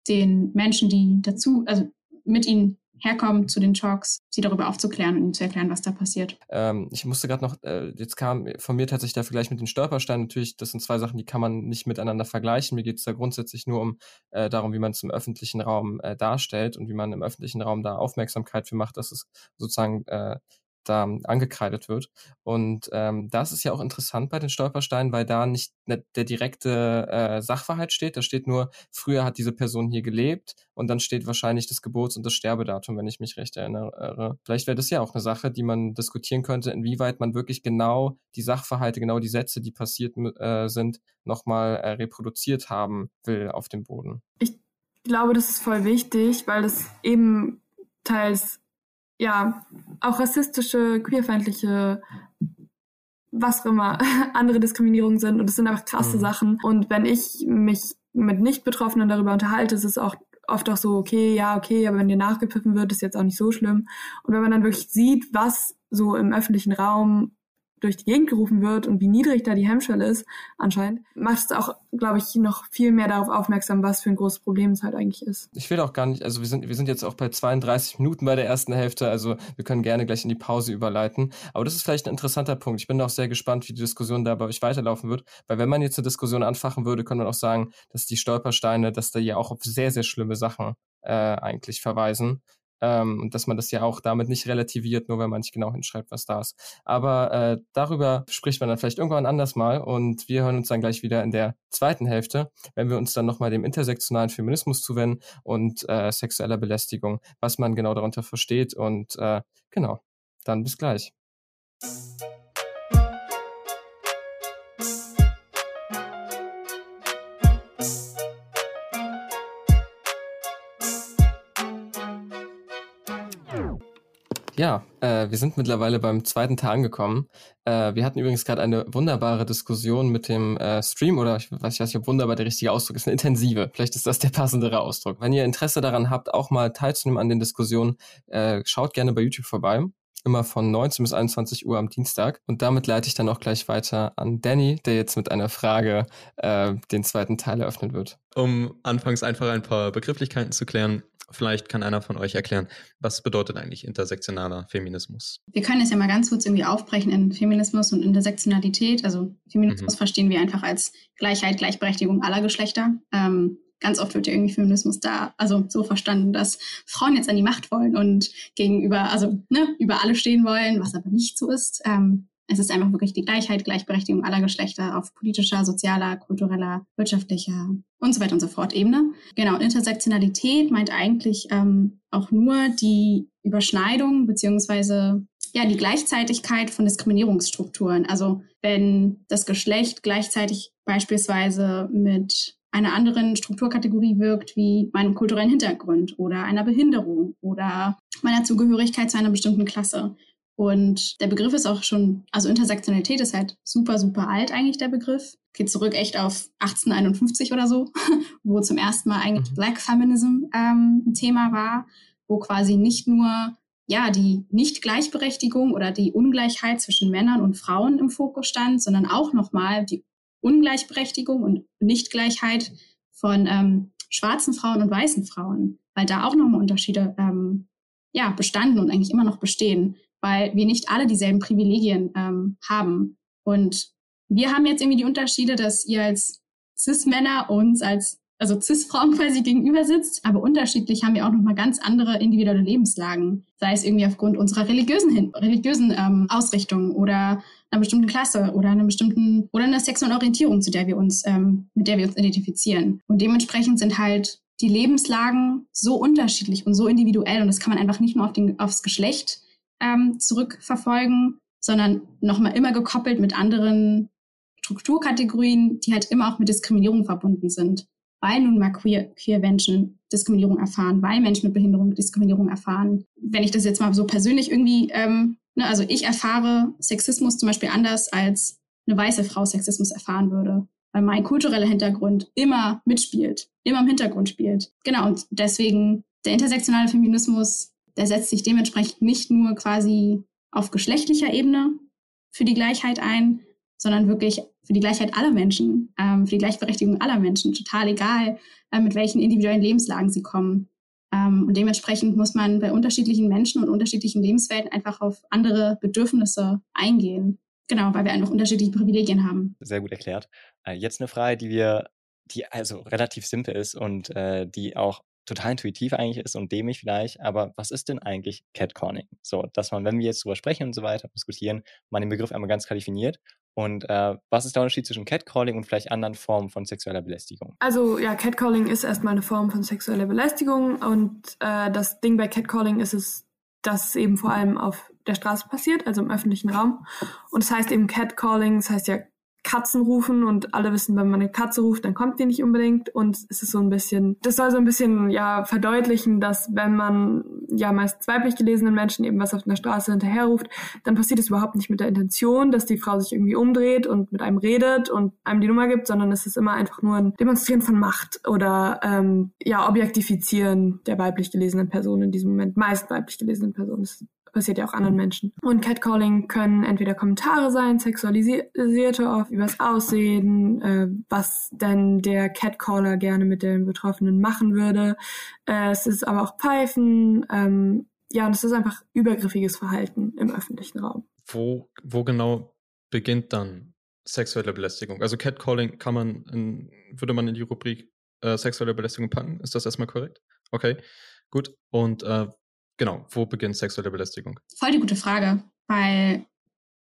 den Menschen, die dazu, also mit ihnen herkommen zu den Talks, sie darüber aufzuklären und ihnen zu erklären, was da passiert. Ähm, ich musste gerade noch, äh, jetzt kam von mir tatsächlich der Vergleich mit den Stolpersteinen. Natürlich, das sind zwei Sachen, die kann man nicht miteinander vergleichen. Mir geht es da grundsätzlich nur um äh, darum, wie man es im öffentlichen Raum äh, darstellt und wie man im öffentlichen Raum da Aufmerksamkeit für macht, dass es sozusagen äh, da angekreidet wird. Und ähm, das ist ja auch interessant bei den Stolpersteinen, weil da nicht ne, der direkte äh, Sachverhalt steht. Da steht nur, früher hat diese Person hier gelebt und dann steht wahrscheinlich das Geburts- und das Sterbedatum, wenn ich mich recht erinnere. Vielleicht wäre das ja auch eine Sache, die man diskutieren könnte, inwieweit man wirklich genau die Sachverhalte, genau die Sätze, die passiert äh, sind, nochmal äh, reproduziert haben will auf dem Boden. Ich glaube, das ist voll wichtig, weil das eben teils ja, auch rassistische, queerfeindliche, was auch immer, andere Diskriminierungen sind. Und das sind einfach krasse mhm. Sachen. Und wenn ich mich mit Nicht-Betroffenen darüber unterhalte, ist es auch oft auch so, okay, ja, okay, aber wenn dir nachgepfiffen wird, ist jetzt auch nicht so schlimm. Und wenn man dann wirklich sieht, was so im öffentlichen Raum durch die Gegend gerufen wird und wie niedrig da die Hemmschwelle ist, anscheinend, macht es auch, glaube ich, noch viel mehr darauf aufmerksam, was für ein großes Problem es halt eigentlich ist. Ich will auch gar nicht, also wir sind, wir sind jetzt auch bei 32 Minuten bei der ersten Hälfte, also wir können gerne gleich in die Pause überleiten. Aber das ist vielleicht ein interessanter Punkt. Ich bin auch sehr gespannt, wie die Diskussion da bei euch weiterlaufen wird, weil wenn man jetzt eine Diskussion anfachen würde, könnte man auch sagen, dass die Stolpersteine, dass da ja auch auf sehr, sehr schlimme Sachen äh, eigentlich verweisen. Ähm, und dass man das ja auch damit nicht relativiert, nur wenn man nicht genau hinschreibt, was da ist. Aber äh, darüber spricht man dann vielleicht irgendwann anders mal und wir hören uns dann gleich wieder in der zweiten Hälfte, wenn wir uns dann nochmal dem intersektionalen Feminismus zuwenden und äh, sexueller Belästigung, was man genau darunter versteht und äh, genau, dann bis gleich. Ja, äh, wir sind mittlerweile beim zweiten Teil angekommen. Äh, wir hatten übrigens gerade eine wunderbare Diskussion mit dem äh, Stream oder ich weiß, ich weiß nicht, ob wunderbar der richtige Ausdruck ist, eine intensive. Vielleicht ist das der passendere Ausdruck. Wenn ihr Interesse daran habt, auch mal teilzunehmen an den Diskussionen, äh, schaut gerne bei YouTube vorbei. Immer von 19 bis 21 Uhr am Dienstag. Und damit leite ich dann auch gleich weiter an Danny, der jetzt mit einer Frage äh, den zweiten Teil eröffnen wird. Um anfangs einfach ein paar Begrifflichkeiten zu klären, Vielleicht kann einer von euch erklären, was bedeutet eigentlich intersektionaler Feminismus? Wir können es ja mal ganz kurz irgendwie aufbrechen in Feminismus und Intersektionalität. Also Feminismus mhm. verstehen wir einfach als Gleichheit, Gleichberechtigung aller Geschlechter. Ähm, ganz oft wird ja irgendwie Feminismus da, also so verstanden, dass Frauen jetzt an die Macht wollen und gegenüber, also ne, über alle stehen wollen, was aber nicht so ist. Ähm, es ist einfach wirklich die Gleichheit, Gleichberechtigung aller Geschlechter auf politischer, sozialer, kultureller, wirtschaftlicher und so weiter und so fort Ebene. Genau, Intersektionalität meint eigentlich ähm, auch nur die Überschneidung beziehungsweise ja die Gleichzeitigkeit von Diskriminierungsstrukturen. Also wenn das Geschlecht gleichzeitig beispielsweise mit einer anderen Strukturkategorie wirkt, wie meinem kulturellen Hintergrund oder einer Behinderung oder meiner Zugehörigkeit zu einer bestimmten Klasse. Und der Begriff ist auch schon, also Intersektionalität ist halt super, super alt eigentlich der Begriff. Geht zurück echt auf 1851 oder so, wo zum ersten Mal eigentlich mhm. Black Feminism ähm, ein Thema war, wo quasi nicht nur ja, die Nicht-Gleichberechtigung oder die Ungleichheit zwischen Männern und Frauen im Fokus stand, sondern auch nochmal die Ungleichberechtigung und Nichtgleichheit von ähm, schwarzen Frauen und weißen Frauen, weil da auch nochmal Unterschiede ähm, ja, bestanden und eigentlich immer noch bestehen weil wir nicht alle dieselben Privilegien ähm, haben. Und wir haben jetzt irgendwie die Unterschiede, dass ihr als Cis-Männer uns als also Cis-Frauen quasi gegenüber sitzt, aber unterschiedlich haben wir auch nochmal ganz andere individuelle Lebenslagen, sei es irgendwie aufgrund unserer religiösen, religiösen ähm, Ausrichtung oder einer bestimmten Klasse oder einer bestimmten oder einer sexuellen Orientierung, zu der wir uns, ähm, mit der wir uns identifizieren. Und dementsprechend sind halt die Lebenslagen so unterschiedlich und so individuell und das kann man einfach nicht nur auf den, aufs Geschlecht ähm, zurückverfolgen, sondern nochmal immer gekoppelt mit anderen Strukturkategorien, die halt immer auch mit Diskriminierung verbunden sind. Weil nun mal queer, queer Menschen Diskriminierung erfahren, weil Menschen mit Behinderung Diskriminierung erfahren. Wenn ich das jetzt mal so persönlich irgendwie, ähm, ne, also ich erfahre Sexismus zum Beispiel anders als eine weiße Frau Sexismus erfahren würde, weil mein kultureller Hintergrund immer mitspielt, immer im Hintergrund spielt. Genau, und deswegen der intersektionale Feminismus der setzt sich dementsprechend nicht nur quasi auf geschlechtlicher Ebene für die Gleichheit ein, sondern wirklich für die Gleichheit aller Menschen, ähm, für die Gleichberechtigung aller Menschen, total egal, äh, mit welchen individuellen Lebenslagen sie kommen. Ähm, und dementsprechend muss man bei unterschiedlichen Menschen und unterschiedlichen Lebenswelten einfach auf andere Bedürfnisse eingehen. Genau, weil wir einfach unterschiedliche Privilegien haben. Sehr gut erklärt. Äh, jetzt eine Frage, die wir, die also relativ simpel ist und äh, die auch total intuitiv eigentlich ist und dämlich vielleicht, aber was ist denn eigentlich Catcalling? So, dass man, wenn wir jetzt drüber sprechen und so weiter, diskutieren, man den Begriff einmal ganz klar definiert und äh, was ist der Unterschied zwischen Catcalling und vielleicht anderen Formen von sexueller Belästigung? Also ja, Catcalling ist erstmal eine Form von sexueller Belästigung und äh, das Ding bei Catcalling ist es, dass es eben vor allem auf der Straße passiert, also im öffentlichen Raum. Und es das heißt eben Catcalling, das heißt ja Katzen rufen und alle wissen, wenn man eine Katze ruft, dann kommt die nicht unbedingt und es ist so ein bisschen, das soll so ein bisschen ja verdeutlichen, dass wenn man ja meist weiblich gelesenen Menschen eben was auf einer Straße hinterherruft, dann passiert es überhaupt nicht mit der Intention, dass die Frau sich irgendwie umdreht und mit einem redet und einem die Nummer gibt, sondern es ist immer einfach nur ein Demonstrieren von Macht oder ähm, ja Objektifizieren der weiblich gelesenen Person in diesem Moment, meist weiblich gelesenen Person. Das passiert ja auch anderen Menschen. Und Catcalling können entweder Kommentare sein, sexualisierte oft übers Aussehen, äh, was denn der Catcaller gerne mit den Betroffenen machen würde. Äh, es ist aber auch Pfeifen. Ähm, ja, und es ist einfach übergriffiges Verhalten im öffentlichen Raum. Wo, wo genau beginnt dann sexuelle Belästigung? Also Catcalling kann man, in, würde man in die Rubrik äh, sexuelle Belästigung packen? Ist das erstmal korrekt? Okay, gut. Und äh, Genau, wo beginnt sexuelle Belästigung? Voll die gute Frage, weil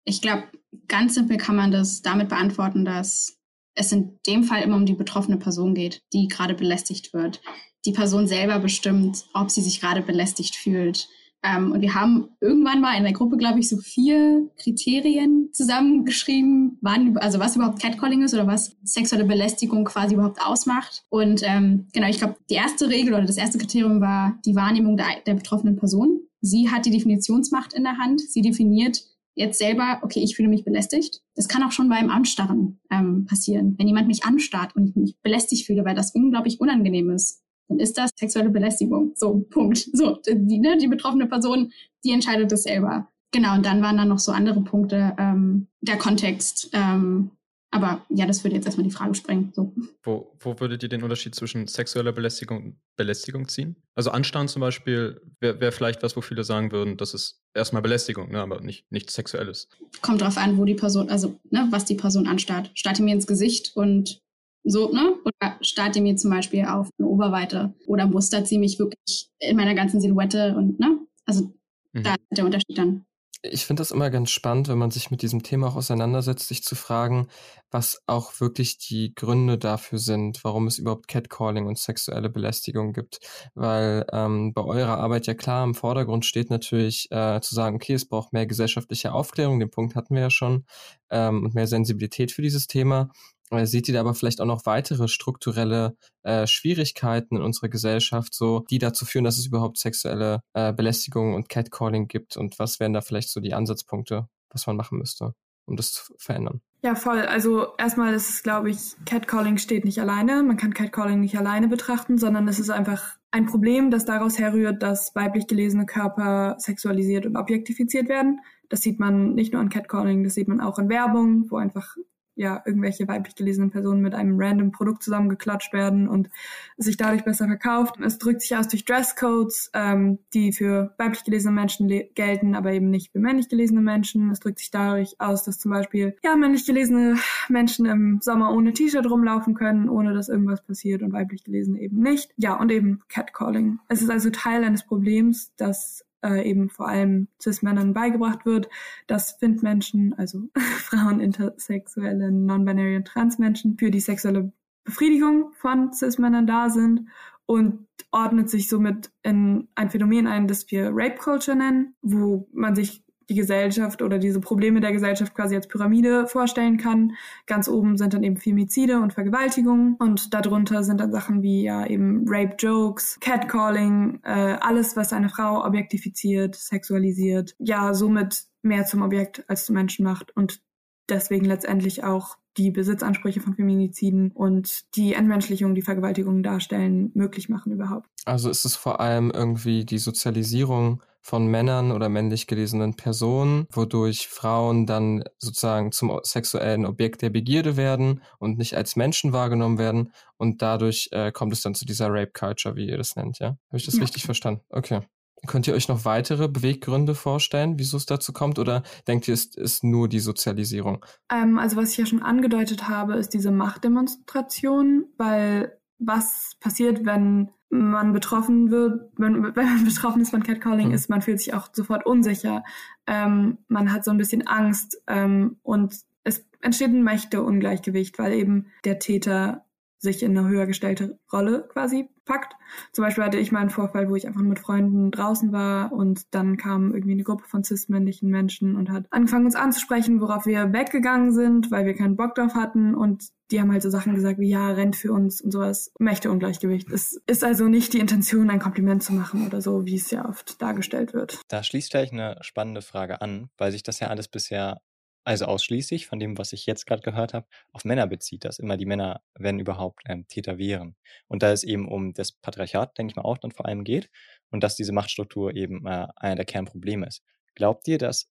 ich glaube, ganz simpel kann man das damit beantworten, dass es in dem Fall immer um die betroffene Person geht, die gerade belästigt wird. Die Person selber bestimmt, ob sie sich gerade belästigt fühlt. Ähm, und wir haben irgendwann mal in der Gruppe, glaube ich, so vier Kriterien zusammengeschrieben, wann, also was überhaupt Catcalling ist oder was sexuelle Belästigung quasi überhaupt ausmacht. Und ähm, genau, ich glaube, die erste Regel oder das erste Kriterium war die Wahrnehmung der, der betroffenen Person. Sie hat die Definitionsmacht in der Hand. Sie definiert jetzt selber, okay, ich fühle mich belästigt. Das kann auch schon beim Anstarren ähm, passieren. Wenn jemand mich anstarrt und ich mich belästigt fühle, weil das unglaublich unangenehm ist, dann ist das sexuelle Belästigung. So, Punkt. So, die, ne, die betroffene Person, die entscheidet das selber. Genau, und dann waren dann noch so andere Punkte, ähm, der Kontext. Ähm, aber ja, das würde jetzt erstmal die Frage sprengen. So. Wo, wo würdet ihr den Unterschied zwischen sexueller Belästigung und Belästigung ziehen? Also Anstarren zum Beispiel wäre wär vielleicht was, wo viele sagen würden, das ist erstmal Belästigung, ne, aber nicht nichts Sexuelles. Kommt drauf an, wo die Person, also ne, was die Person anstarrt. Starrt ihr mir ins Gesicht und so, ne? Oder starrt ihr mir zum Beispiel auf eine Oberweite oder mustert sie mich wirklich in meiner ganzen Silhouette und, ne? Also mhm. da ist der Unterschied dann. Ich finde das immer ganz spannend, wenn man sich mit diesem Thema auch auseinandersetzt, sich zu fragen, was auch wirklich die Gründe dafür sind, warum es überhaupt Catcalling und sexuelle Belästigung gibt. Weil ähm, bei eurer Arbeit ja klar im Vordergrund steht natürlich äh, zu sagen, okay, es braucht mehr gesellschaftliche Aufklärung, den Punkt hatten wir ja schon, ähm, und mehr Sensibilität für dieses Thema. Äh, seht ihr da aber vielleicht auch noch weitere strukturelle äh, Schwierigkeiten in unserer Gesellschaft, so die dazu führen, dass es überhaupt sexuelle äh, Belästigung und Catcalling gibt? Und was wären da vielleicht so die Ansatzpunkte, was man machen müsste, um das zu verändern? Ja, voll. Also erstmal ist es, glaube ich, Catcalling steht nicht alleine. Man kann Catcalling nicht alleine betrachten, sondern es ist einfach ein Problem, das daraus herrührt, dass weiblich gelesene Körper sexualisiert und objektifiziert werden. Das sieht man nicht nur an Catcalling, das sieht man auch in Werbung, wo einfach ja irgendwelche weiblich gelesenen Personen mit einem random Produkt zusammengeklatscht werden und sich dadurch besser verkauft. Es drückt sich aus durch Dresscodes, ähm, die für weiblich gelesene Menschen gelten, aber eben nicht für männlich gelesene Menschen. Es drückt sich dadurch aus, dass zum Beispiel ja männlich gelesene Menschen im Sommer ohne T-Shirt rumlaufen können, ohne dass irgendwas passiert und weiblich gelesene eben nicht. Ja, und eben Catcalling. Es ist also Teil eines Problems, dass äh, eben vor allem Cis-Männern beigebracht wird, dass FIND-Menschen, also Frauen, Intersexuelle, Non-Binary und Trans-Menschen für die sexuelle Befriedigung von Cis-Männern da sind und ordnet sich somit in ein Phänomen ein, das wir Rape Culture nennen, wo man sich die Gesellschaft oder diese Probleme der Gesellschaft quasi als Pyramide vorstellen kann. Ganz oben sind dann eben Femizide und Vergewaltigungen und darunter sind dann Sachen wie ja eben Rape Jokes, Catcalling, äh, alles, was eine Frau objektifiziert, sexualisiert, ja somit mehr zum Objekt als zum Menschen macht und deswegen letztendlich auch die Besitzansprüche von Feminiziden und die Entmenschlichung, die Vergewaltigungen darstellen, möglich machen überhaupt. Also ist es vor allem irgendwie die Sozialisierung von Männern oder männlich gelesenen Personen, wodurch Frauen dann sozusagen zum sexuellen Objekt der Begierde werden und nicht als Menschen wahrgenommen werden. Und dadurch äh, kommt es dann zu dieser Rape Culture, wie ihr das nennt, ja? Habe ich das ja. richtig verstanden? Okay. Könnt ihr euch noch weitere Beweggründe vorstellen, wieso es dazu kommt, oder denkt ihr, es ist nur die Sozialisierung? Ähm, also was ich ja schon angedeutet habe, ist diese Machtdemonstration, weil was passiert, wenn man betroffen wird, wenn, wenn man betroffen ist von Catcalling, mhm. ist, man fühlt sich auch sofort unsicher. Ähm, man hat so ein bisschen Angst ähm, und es entsteht ein Mächteungleichgewicht, weil eben der Täter sich in eine höher gestellte Rolle quasi packt. Zum Beispiel hatte ich mal einen Vorfall, wo ich einfach mit Freunden draußen war und dann kam irgendwie eine Gruppe von cis-männlichen Menschen und hat angefangen uns anzusprechen, worauf wir weggegangen sind, weil wir keinen Bock drauf hatten und die haben halt so Sachen gesagt wie, ja, rennt für uns und sowas. Mächteungleichgewicht. Es ist also nicht die Intention, ein Kompliment zu machen oder so, wie es ja oft dargestellt wird. Da schließt gleich eine spannende Frage an, weil sich das ja alles bisher also ausschließlich von dem, was ich jetzt gerade gehört habe, auf Männer bezieht, dass immer die Männer, wenn überhaupt, ähm, Täter wären. Und da es eben um das Patriarchat, denke ich mal, auch dann vor allem geht und dass diese Machtstruktur eben äh, einer der Kernprobleme ist. Glaubt ihr, dass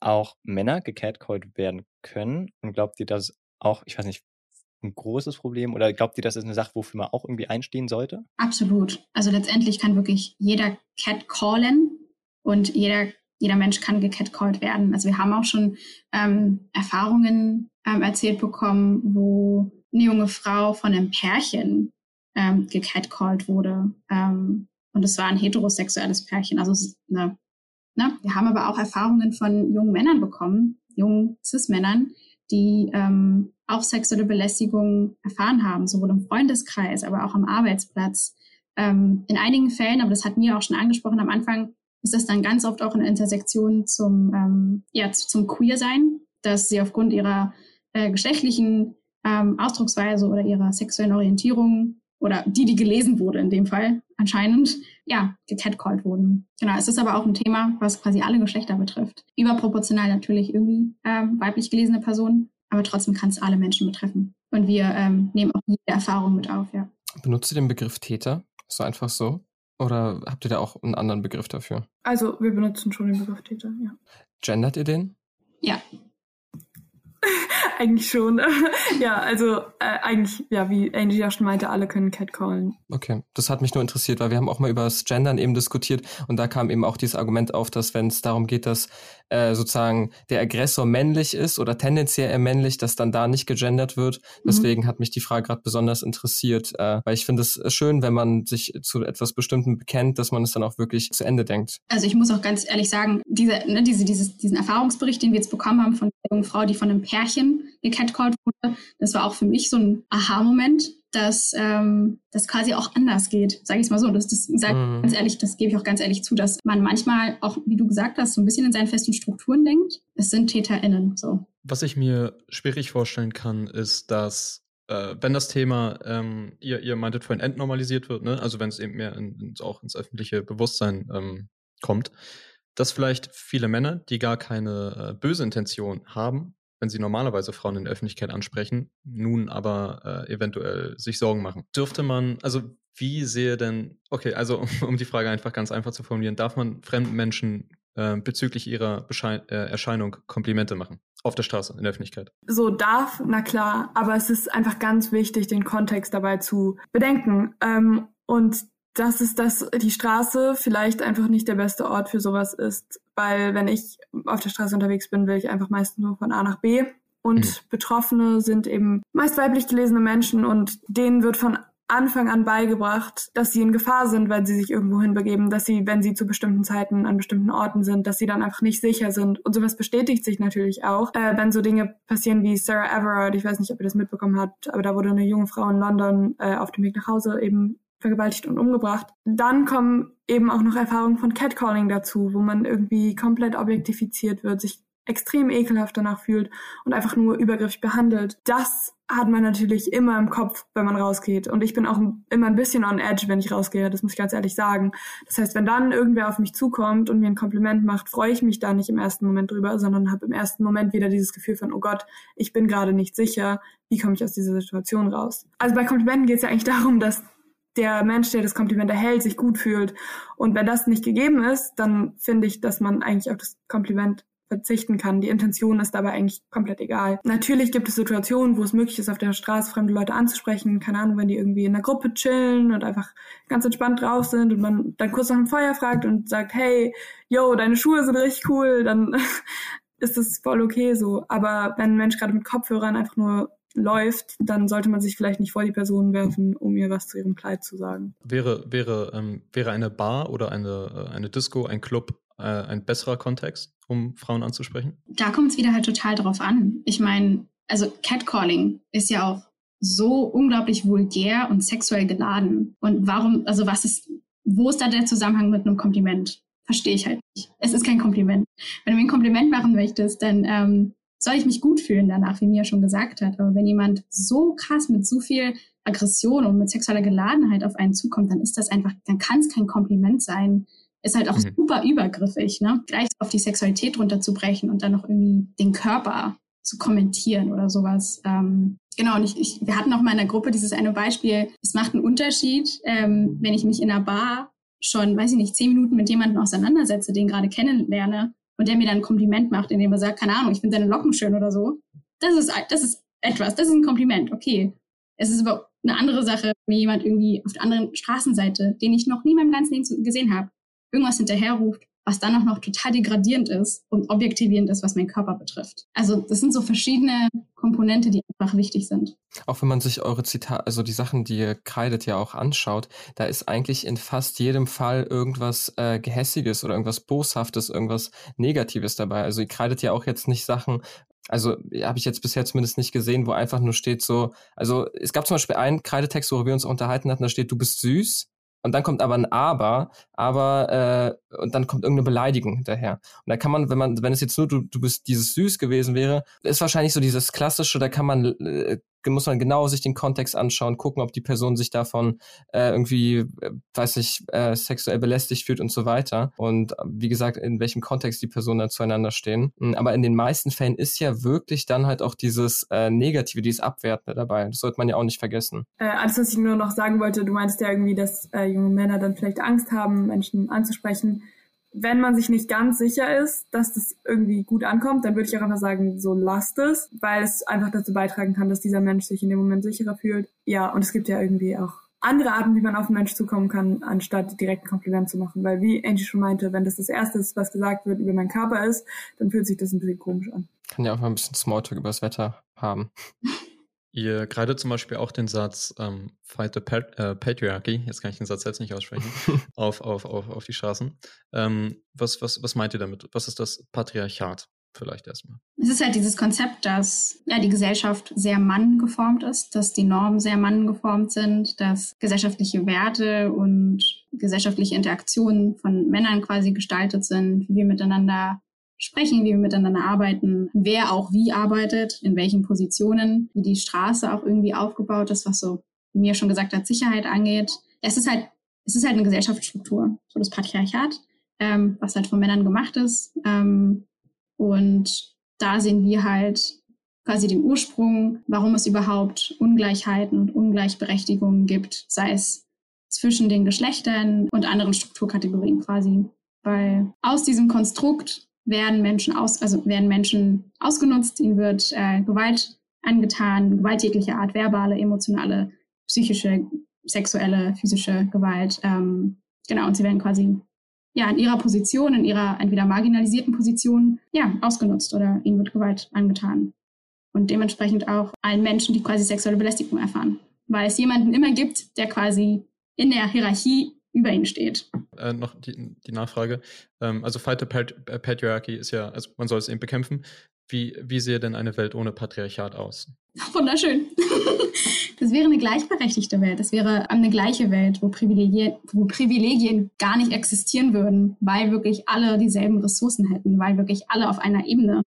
auch Männer gecatcallt werden können? Und glaubt ihr, dass auch, ich weiß nicht, ein großes Problem oder glaubt ihr, das ist eine Sache, wofür man auch irgendwie einstehen sollte? Absolut. Also letztendlich kann wirklich jeder catcallen und jeder jeder Mensch kann gecatcalled werden. Also wir haben auch schon ähm, Erfahrungen ähm, erzählt bekommen, wo eine junge Frau von einem Pärchen ähm, gecatcalled wurde. Ähm, und es war ein heterosexuelles Pärchen. Also es ist eine, ne? Wir haben aber auch Erfahrungen von jungen Männern bekommen, jungen Cis-Männern, die ähm, auch sexuelle Belästigung erfahren haben, sowohl im Freundeskreis, aber auch am Arbeitsplatz. Ähm, in einigen Fällen, aber das hat mir auch schon angesprochen am Anfang, ist das dann ganz oft auch eine Intersektion zum, ähm, ja, zum Queer-Sein, dass sie aufgrund ihrer äh, geschlechtlichen ähm, Ausdrucksweise oder ihrer sexuellen Orientierung oder die, die gelesen wurde in dem Fall anscheinend, ja, gecatcalled wurden. Genau, es ist aber auch ein Thema, was quasi alle Geschlechter betrifft. Überproportional natürlich irgendwie ähm, weiblich gelesene Personen, aber trotzdem kann es alle Menschen betreffen. Und wir ähm, nehmen auch jede Erfahrung mit auf, ja. Benutzt ihr den Begriff Täter? So einfach so? Oder habt ihr da auch einen anderen Begriff dafür? Also, wir benutzen schon den Begriff Täter, ja. Gendert ihr den? Ja. Eigentlich schon. ja, also äh, eigentlich, ja, wie Angie ja schon meinte, alle können catcallen. Okay, das hat mich nur interessiert, weil wir haben auch mal über das Gendern eben diskutiert und da kam eben auch dieses Argument auf, dass wenn es darum geht, dass äh, sozusagen der Aggressor männlich ist oder tendenziell eher männlich, dass dann da nicht gegendert wird. Mhm. Deswegen mhm. hat mich die Frage gerade besonders interessiert, äh, weil ich finde es schön, wenn man sich zu etwas Bestimmtem bekennt, dass man es dann auch wirklich zu Ende denkt. Also ich muss auch ganz ehrlich sagen, diese, ne, diese, dieses, diesen Erfahrungsbericht, den wir jetzt bekommen haben von der jungen Frau, die von einem Pärchen gecatcalled wurde, das war auch für mich so ein Aha-Moment, dass ähm, das quasi auch anders geht, sage ich es mal so. Das, das sag mhm. ganz ehrlich, das gebe ich auch ganz ehrlich zu, dass man manchmal auch, wie du gesagt hast, so ein bisschen in seinen festen Strukturen denkt. Es sind TäterInnen so. Was ich mir schwierig vorstellen kann, ist, dass äh, wenn das Thema, ähm, ihr, ihr meintet vorhin, entnormalisiert wird, ne? also wenn es eben mehr in, in, auch ins öffentliche Bewusstsein ähm, kommt, dass vielleicht viele Männer, die gar keine äh, böse Intention haben, wenn sie normalerweise Frauen in der Öffentlichkeit ansprechen, nun aber äh, eventuell sich Sorgen machen. Dürfte man, also wie sehe denn, okay, also um die Frage einfach ganz einfach zu formulieren, darf man fremden Menschen äh, bezüglich ihrer Beschein äh, Erscheinung Komplimente machen? Auf der Straße, in der Öffentlichkeit. So darf, na klar, aber es ist einfach ganz wichtig, den Kontext dabei zu bedenken. Ähm, und dass es das, die Straße vielleicht einfach nicht der beste Ort für sowas ist. Weil wenn ich auf der Straße unterwegs bin, will ich einfach meistens nur von A nach B. Und mhm. Betroffene sind eben meist weiblich gelesene Menschen und denen wird von Anfang an beigebracht, dass sie in Gefahr sind, weil sie sich irgendwo hinbegeben, dass sie, wenn sie zu bestimmten Zeiten an bestimmten Orten sind, dass sie dann einfach nicht sicher sind. Und sowas bestätigt sich natürlich auch, äh, wenn so Dinge passieren wie Sarah Everard, ich weiß nicht, ob ihr das mitbekommen habt, aber da wurde eine junge Frau in London äh, auf dem Weg nach Hause eben vergewaltigt und umgebracht. Dann kommen eben auch noch Erfahrungen von Catcalling dazu, wo man irgendwie komplett objektifiziert wird, sich extrem ekelhaft danach fühlt und einfach nur übergriffig behandelt. Das hat man natürlich immer im Kopf, wenn man rausgeht. Und ich bin auch immer ein bisschen on edge, wenn ich rausgehe. Das muss ich ganz ehrlich sagen. Das heißt, wenn dann irgendwer auf mich zukommt und mir ein Kompliment macht, freue ich mich da nicht im ersten Moment drüber, sondern habe im ersten Moment wieder dieses Gefühl von, oh Gott, ich bin gerade nicht sicher. Wie komme ich aus dieser Situation raus? Also bei Komplimenten geht es ja eigentlich darum, dass der Mensch, der das Kompliment erhält, sich gut fühlt. Und wenn das nicht gegeben ist, dann finde ich, dass man eigentlich auf das Kompliment verzichten kann. Die Intention ist dabei eigentlich komplett egal. Natürlich gibt es Situationen, wo es möglich ist, auf der Straße fremde Leute anzusprechen. Keine Ahnung, wenn die irgendwie in einer Gruppe chillen und einfach ganz entspannt drauf sind und man dann kurz nach dem Feuer fragt und sagt, hey, yo, deine Schuhe sind richtig cool, dann ist das voll okay so. Aber wenn ein Mensch gerade mit Kopfhörern einfach nur läuft, dann sollte man sich vielleicht nicht vor die Person werfen, um ihr was zu ihrem Kleid zu sagen. Wäre, wäre, ähm, wäre eine Bar oder eine, äh, eine Disco, ein Club äh, ein besserer Kontext, um Frauen anzusprechen? Da kommt es wieder halt total drauf an. Ich meine, also Catcalling ist ja auch so unglaublich vulgär und sexuell geladen. Und warum, also was ist, wo ist da der Zusammenhang mit einem Kompliment? Verstehe ich halt nicht. Es ist kein Kompliment. Wenn du mir ein Kompliment machen möchtest, dann ähm, soll ich mich gut fühlen danach, wie Mia schon gesagt hat. Aber wenn jemand so krass mit so viel Aggression und mit sexueller Geladenheit auf einen zukommt, dann ist das einfach, dann kann es kein Kompliment sein ist halt auch mhm. super übergriffig, ne? Gleich auf die Sexualität runterzubrechen und dann noch irgendwie den Körper zu kommentieren oder sowas. Ähm, genau, und ich, ich, wir hatten auch mal in der Gruppe dieses eine Beispiel, es macht einen Unterschied, ähm, wenn ich mich in einer Bar schon, weiß ich nicht, zehn Minuten mit jemandem auseinandersetze, den gerade kennenlerne und der mir dann ein Kompliment macht, indem er sagt, keine Ahnung, ich finde deine Locken schön oder so. Das ist, das ist etwas, das ist ein Kompliment, okay. Es ist aber eine andere Sache, wenn jemand irgendwie auf der anderen Straßenseite, den ich noch nie in meinem ganzen Leben gesehen habe, irgendwas hinterherruft, was dann auch noch total degradierend ist und objektivierend ist, was meinen Körper betrifft. Also das sind so verschiedene Komponente, die einfach wichtig sind. Auch wenn man sich eure Zitate, also die Sachen, die ihr kreidet, ja auch anschaut, da ist eigentlich in fast jedem Fall irgendwas äh, Gehässiges oder irgendwas Boshaftes, irgendwas Negatives dabei. Also ihr kreidet ja auch jetzt nicht Sachen, also habe ich jetzt bisher zumindest nicht gesehen, wo einfach nur steht so, also es gab zum Beispiel einen Kreidetext, worüber wir uns unterhalten hatten, da steht, du bist süß und dann kommt aber ein Aber, aber äh, und dann kommt irgendeine Beleidigung hinterher. Und da kann man, wenn man, wenn es jetzt nur du, du bist dieses süß gewesen wäre, ist wahrscheinlich so dieses klassische, da kann man äh, muss man genau sich den Kontext anschauen, gucken, ob die Person sich davon äh, irgendwie, äh, weiß nicht, äh, sexuell belästigt fühlt und so weiter. Und äh, wie gesagt, in welchem Kontext die Personen dann zueinander stehen. Hm, aber in den meisten Fällen ist ja wirklich dann halt auch dieses äh, Negative, dieses Abwertende dabei. Das sollte man ja auch nicht vergessen. Äh, alles, was ich nur noch sagen wollte, du meinst ja irgendwie, dass äh, junge Männer dann vielleicht Angst haben, Menschen anzusprechen wenn man sich nicht ganz sicher ist, dass das irgendwie gut ankommt, dann würde ich auch einfach sagen, so lasst es, weil es einfach dazu beitragen kann, dass dieser Mensch sich in dem Moment sicherer fühlt. Ja, und es gibt ja irgendwie auch andere Arten, wie man auf einen Mensch zukommen kann, anstatt direkt ein Kompliment zu machen. Weil wie Angie schon meinte, wenn das das Erste ist, was gesagt wird über meinen Körper ist, dann fühlt sich das ein bisschen komisch an. Kann ja auch mal ein bisschen Smalltalk über das Wetter haben. Ihr greift zum Beispiel auch den Satz ähm, Fight the Pat äh, Patriarchy, jetzt kann ich den Satz selbst nicht aussprechen, auf, auf, auf, auf die Straßen. Ähm, was, was, was meint ihr damit? Was ist das Patriarchat? Vielleicht erstmal. Es ist halt dieses Konzept, dass ja, die Gesellschaft sehr manngeformt ist, dass die Normen sehr manngeformt sind, dass gesellschaftliche Werte und gesellschaftliche Interaktionen von Männern quasi gestaltet sind, wie wir miteinander sprechen, wie wir miteinander arbeiten, wer auch wie arbeitet, in welchen Positionen, wie die Straße auch irgendwie aufgebaut ist, was so, wie mir schon gesagt hat, Sicherheit angeht. Es ist halt, es ist halt eine Gesellschaftsstruktur, so das Patriarchat, ähm, was halt von Männern gemacht ist. Ähm, und da sehen wir halt quasi den Ursprung, warum es überhaupt Ungleichheiten und Ungleichberechtigungen gibt, sei es zwischen den Geschlechtern und anderen Strukturkategorien quasi. Weil aus diesem Konstrukt werden Menschen aus, also werden Menschen ausgenutzt, ihnen wird äh, Gewalt angetan, Gewalt Art, verbale, emotionale, psychische, sexuelle, physische Gewalt. Ähm, genau, und sie werden quasi ja in ihrer Position, in ihrer entweder marginalisierten Position, ja, ausgenutzt oder ihnen wird Gewalt angetan. Und dementsprechend auch allen Menschen, die quasi sexuelle Belästigung erfahren. Weil es jemanden immer gibt, der quasi in der Hierarchie über ihn steht. Äh, noch die, die Nachfrage. Ähm, also Fight the äh, Patriarchy ist ja, also man soll es eben bekämpfen. Wie, wie sehe denn eine Welt ohne Patriarchat aus? Wunderschön. Das wäre eine gleichberechtigte Welt. Das wäre eine gleiche Welt, wo Privilegien, wo Privilegien gar nicht existieren würden, weil wirklich alle dieselben Ressourcen hätten, weil wirklich alle auf einer Ebene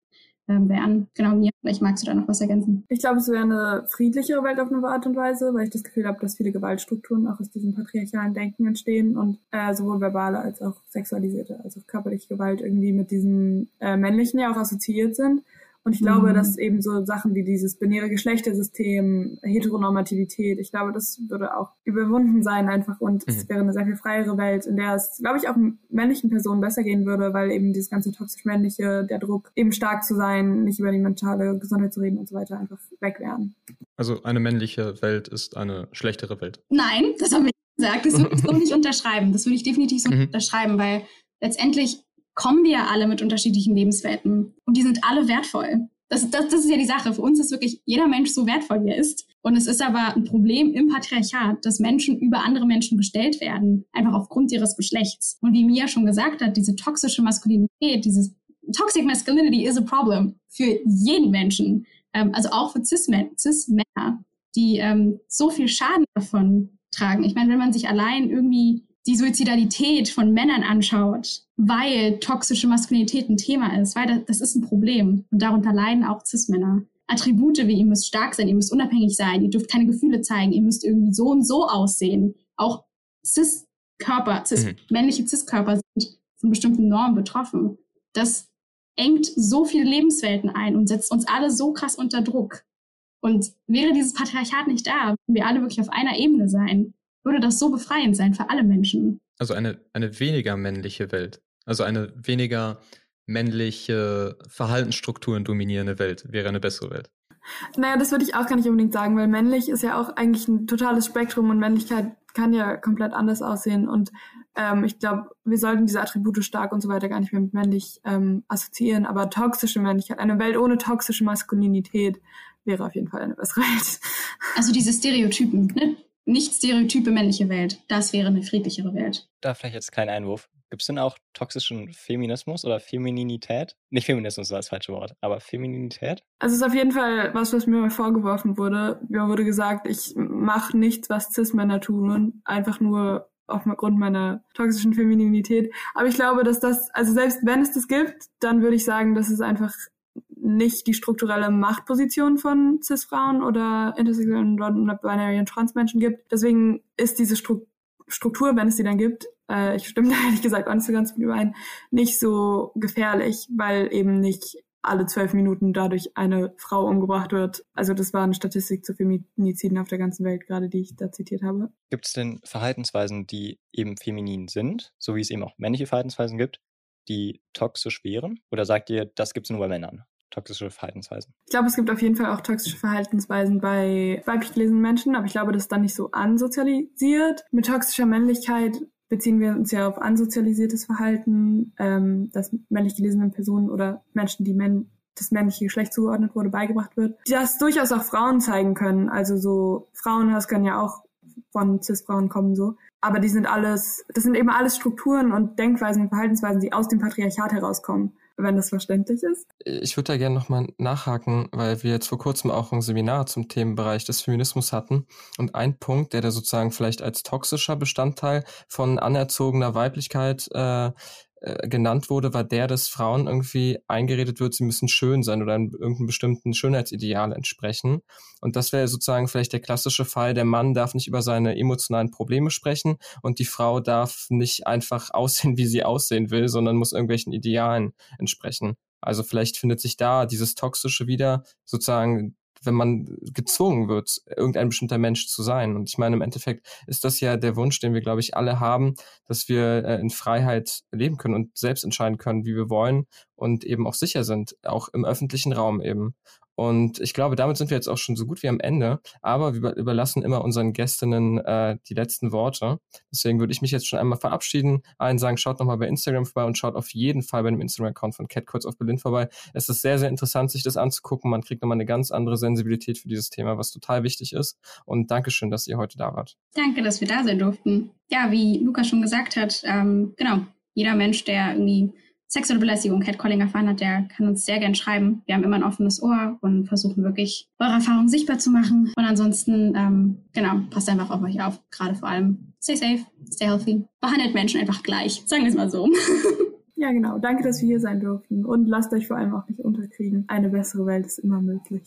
wären. Genau, mir, vielleicht magst du da noch was ergänzen. Ich glaube, es wäre eine friedlichere Welt auf eine Art und Weise, weil ich das Gefühl habe, dass viele Gewaltstrukturen auch aus diesem patriarchalen Denken entstehen und äh, sowohl verbale als auch sexualisierte, also körperliche Gewalt irgendwie mit diesem äh, männlichen ja auch assoziiert sind. Und ich glaube, mhm. dass eben so Sachen wie dieses binäre Geschlechtersystem, Heteronormativität, ich glaube, das würde auch überwunden sein einfach und mhm. es wäre eine sehr viel freiere Welt, in der es, glaube ich, auch männlichen Personen besser gehen würde, weil eben dieses ganze toxisch-männliche, der Druck, eben stark zu sein, nicht über die mentale Gesundheit zu reden und so weiter, einfach weg wären. Also eine männliche Welt ist eine schlechtere Welt. Nein, das haben wir nicht gesagt. Das würde ich so nicht unterschreiben. Das würde ich definitiv so mhm. unterschreiben, weil letztendlich kommen wir ja alle mit unterschiedlichen Lebenswelten und die sind alle wertvoll. Das, das, das ist ja die Sache. Für uns ist wirklich jeder Mensch so wertvoll, wie er ist. Und es ist aber ein Problem im Patriarchat, dass Menschen über andere Menschen gestellt werden, einfach aufgrund ihres Geschlechts. Und wie Mia schon gesagt hat, diese toxische Maskulinität, dieses Toxic Masculinity is a problem für jeden Menschen, ähm, also auch für Cis-Männer, Cis die ähm, so viel Schaden davon tragen. Ich meine, wenn man sich allein irgendwie die Suizidalität von Männern anschaut, weil toxische Maskulinität ein Thema ist, weil das, das ist ein Problem und darunter leiden auch Cis-Männer. Attribute wie ihr müsst stark sein, ihr müsst unabhängig sein, ihr dürft keine Gefühle zeigen, ihr müsst irgendwie so und so aussehen. Auch Cis-Körper, Cis, mhm. männliche Cis-Körper sind von bestimmten Normen betroffen. Das engt so viele Lebenswelten ein und setzt uns alle so krass unter Druck. Und wäre dieses Patriarchat nicht da, würden wir alle wirklich auf einer Ebene sein, würde das so befreiend sein für alle Menschen. Also eine, eine weniger männliche Welt. Also eine weniger männliche Verhaltensstrukturen dominierende Welt wäre eine bessere Welt. Naja, das würde ich auch gar nicht unbedingt sagen, weil männlich ist ja auch eigentlich ein totales Spektrum und Männlichkeit kann ja komplett anders aussehen. Und ähm, ich glaube, wir sollten diese Attribute stark und so weiter gar nicht mehr mit männlich ähm, assoziieren. Aber toxische Männlichkeit, eine Welt ohne toxische Maskulinität wäre auf jeden Fall eine bessere Welt. Also diese Stereotypen, ne? Nicht stereotype männliche Welt. Das wäre eine friedlichere Welt. Da vielleicht jetzt kein Einwurf. Gibt es denn auch toxischen Feminismus oder Femininität? Nicht Feminismus war das falsche Wort, aber Femininität? Also es ist auf jeden Fall was, was mir mal vorgeworfen wurde. Mir wurde gesagt, ich mache nichts, was Cis-Männer tun, einfach nur aufgrund meiner toxischen Femininität. Aber ich glaube, dass das, also selbst wenn es das gibt, dann würde ich sagen, dass es einfach nicht die strukturelle Machtposition von Cis-Frauen oder intersexuellen oder binary und Trans-Menschen gibt. Deswegen ist diese Stru Struktur, wenn es sie dann gibt, äh, ich stimme da ehrlich gesagt auch nicht so ganz mit überein, nicht so gefährlich, weil eben nicht alle zwölf Minuten dadurch eine Frau umgebracht wird. Also das war eine Statistik zu Feminiziden auf der ganzen Welt, gerade die ich da zitiert habe. Gibt es denn Verhaltensweisen, die eben feminin sind, so wie es eben auch männliche Verhaltensweisen gibt, die toxisch wären? Oder sagt ihr, das gibt es nur bei Männern? Toxische Verhaltensweisen? Ich glaube, es gibt auf jeden Fall auch toxische Verhaltensweisen bei weiblich gelesenen Menschen, aber ich glaube, das ist dann nicht so ansozialisiert. Mit toxischer Männlichkeit beziehen wir uns ja auf ansozialisiertes Verhalten, ähm, das männlich gelesenen Personen oder Menschen, die men das männliche Geschlecht zugeordnet wurde, beigebracht wird, das durchaus auch Frauen zeigen können. Also so Frauenhass können ja auch von Cis-Frauen kommen so. Aber die sind alles, das sind eben alles Strukturen und Denkweisen und Verhaltensweisen, die aus dem Patriarchat herauskommen wenn das verständlich ist. Ich würde da gerne nochmal nachhaken, weil wir jetzt vor kurzem auch ein Seminar zum Themenbereich des Feminismus hatten. Und ein Punkt, der da sozusagen vielleicht als toxischer Bestandteil von anerzogener Weiblichkeit äh, äh, genannt wurde, war der, dass Frauen irgendwie eingeredet wird, sie müssen schön sein oder einem irgendeinem bestimmten Schönheitsideal entsprechen. Und das wäre sozusagen vielleicht der klassische Fall, der Mann darf nicht über seine emotionalen Probleme sprechen und die Frau darf nicht einfach aussehen, wie sie aussehen will, sondern muss irgendwelchen Idealen entsprechen. Also vielleicht findet sich da dieses Toxische wieder, sozusagen wenn man gezwungen wird, irgendein bestimmter Mensch zu sein. Und ich meine, im Endeffekt ist das ja der Wunsch, den wir, glaube ich, alle haben, dass wir äh, in Freiheit leben können und selbst entscheiden können, wie wir wollen und eben auch sicher sind, auch im öffentlichen Raum eben. Und ich glaube, damit sind wir jetzt auch schon so gut wie am Ende. Aber wir überlassen immer unseren Gästinnen äh, die letzten Worte. Deswegen würde ich mich jetzt schon einmal verabschieden. Allen sagen, schaut nochmal bei Instagram vorbei und schaut auf jeden Fall bei dem Instagram-Account von Cat of Berlin vorbei. Es ist sehr, sehr interessant, sich das anzugucken. Man kriegt nochmal eine ganz andere Sensibilität für dieses Thema, was total wichtig ist. Und Dankeschön, dass ihr heute da wart. Danke, dass wir da sein durften. Ja, wie Luca schon gesagt hat, ähm, genau, jeder Mensch, der irgendwie sexuelle Belästigung, Catcalling erfahren hat, der kann uns sehr gern schreiben. Wir haben immer ein offenes Ohr und versuchen wirklich eure Erfahrungen sichtbar zu machen. Und ansonsten, ähm, genau, passt einfach auf euch auf. Gerade vor allem, stay safe, stay healthy. Behandelt Menschen einfach gleich. Sagen wir es mal so. Ja, genau. Danke, dass wir hier sein durften. Und lasst euch vor allem auch nicht unterkriegen. Eine bessere Welt ist immer möglich.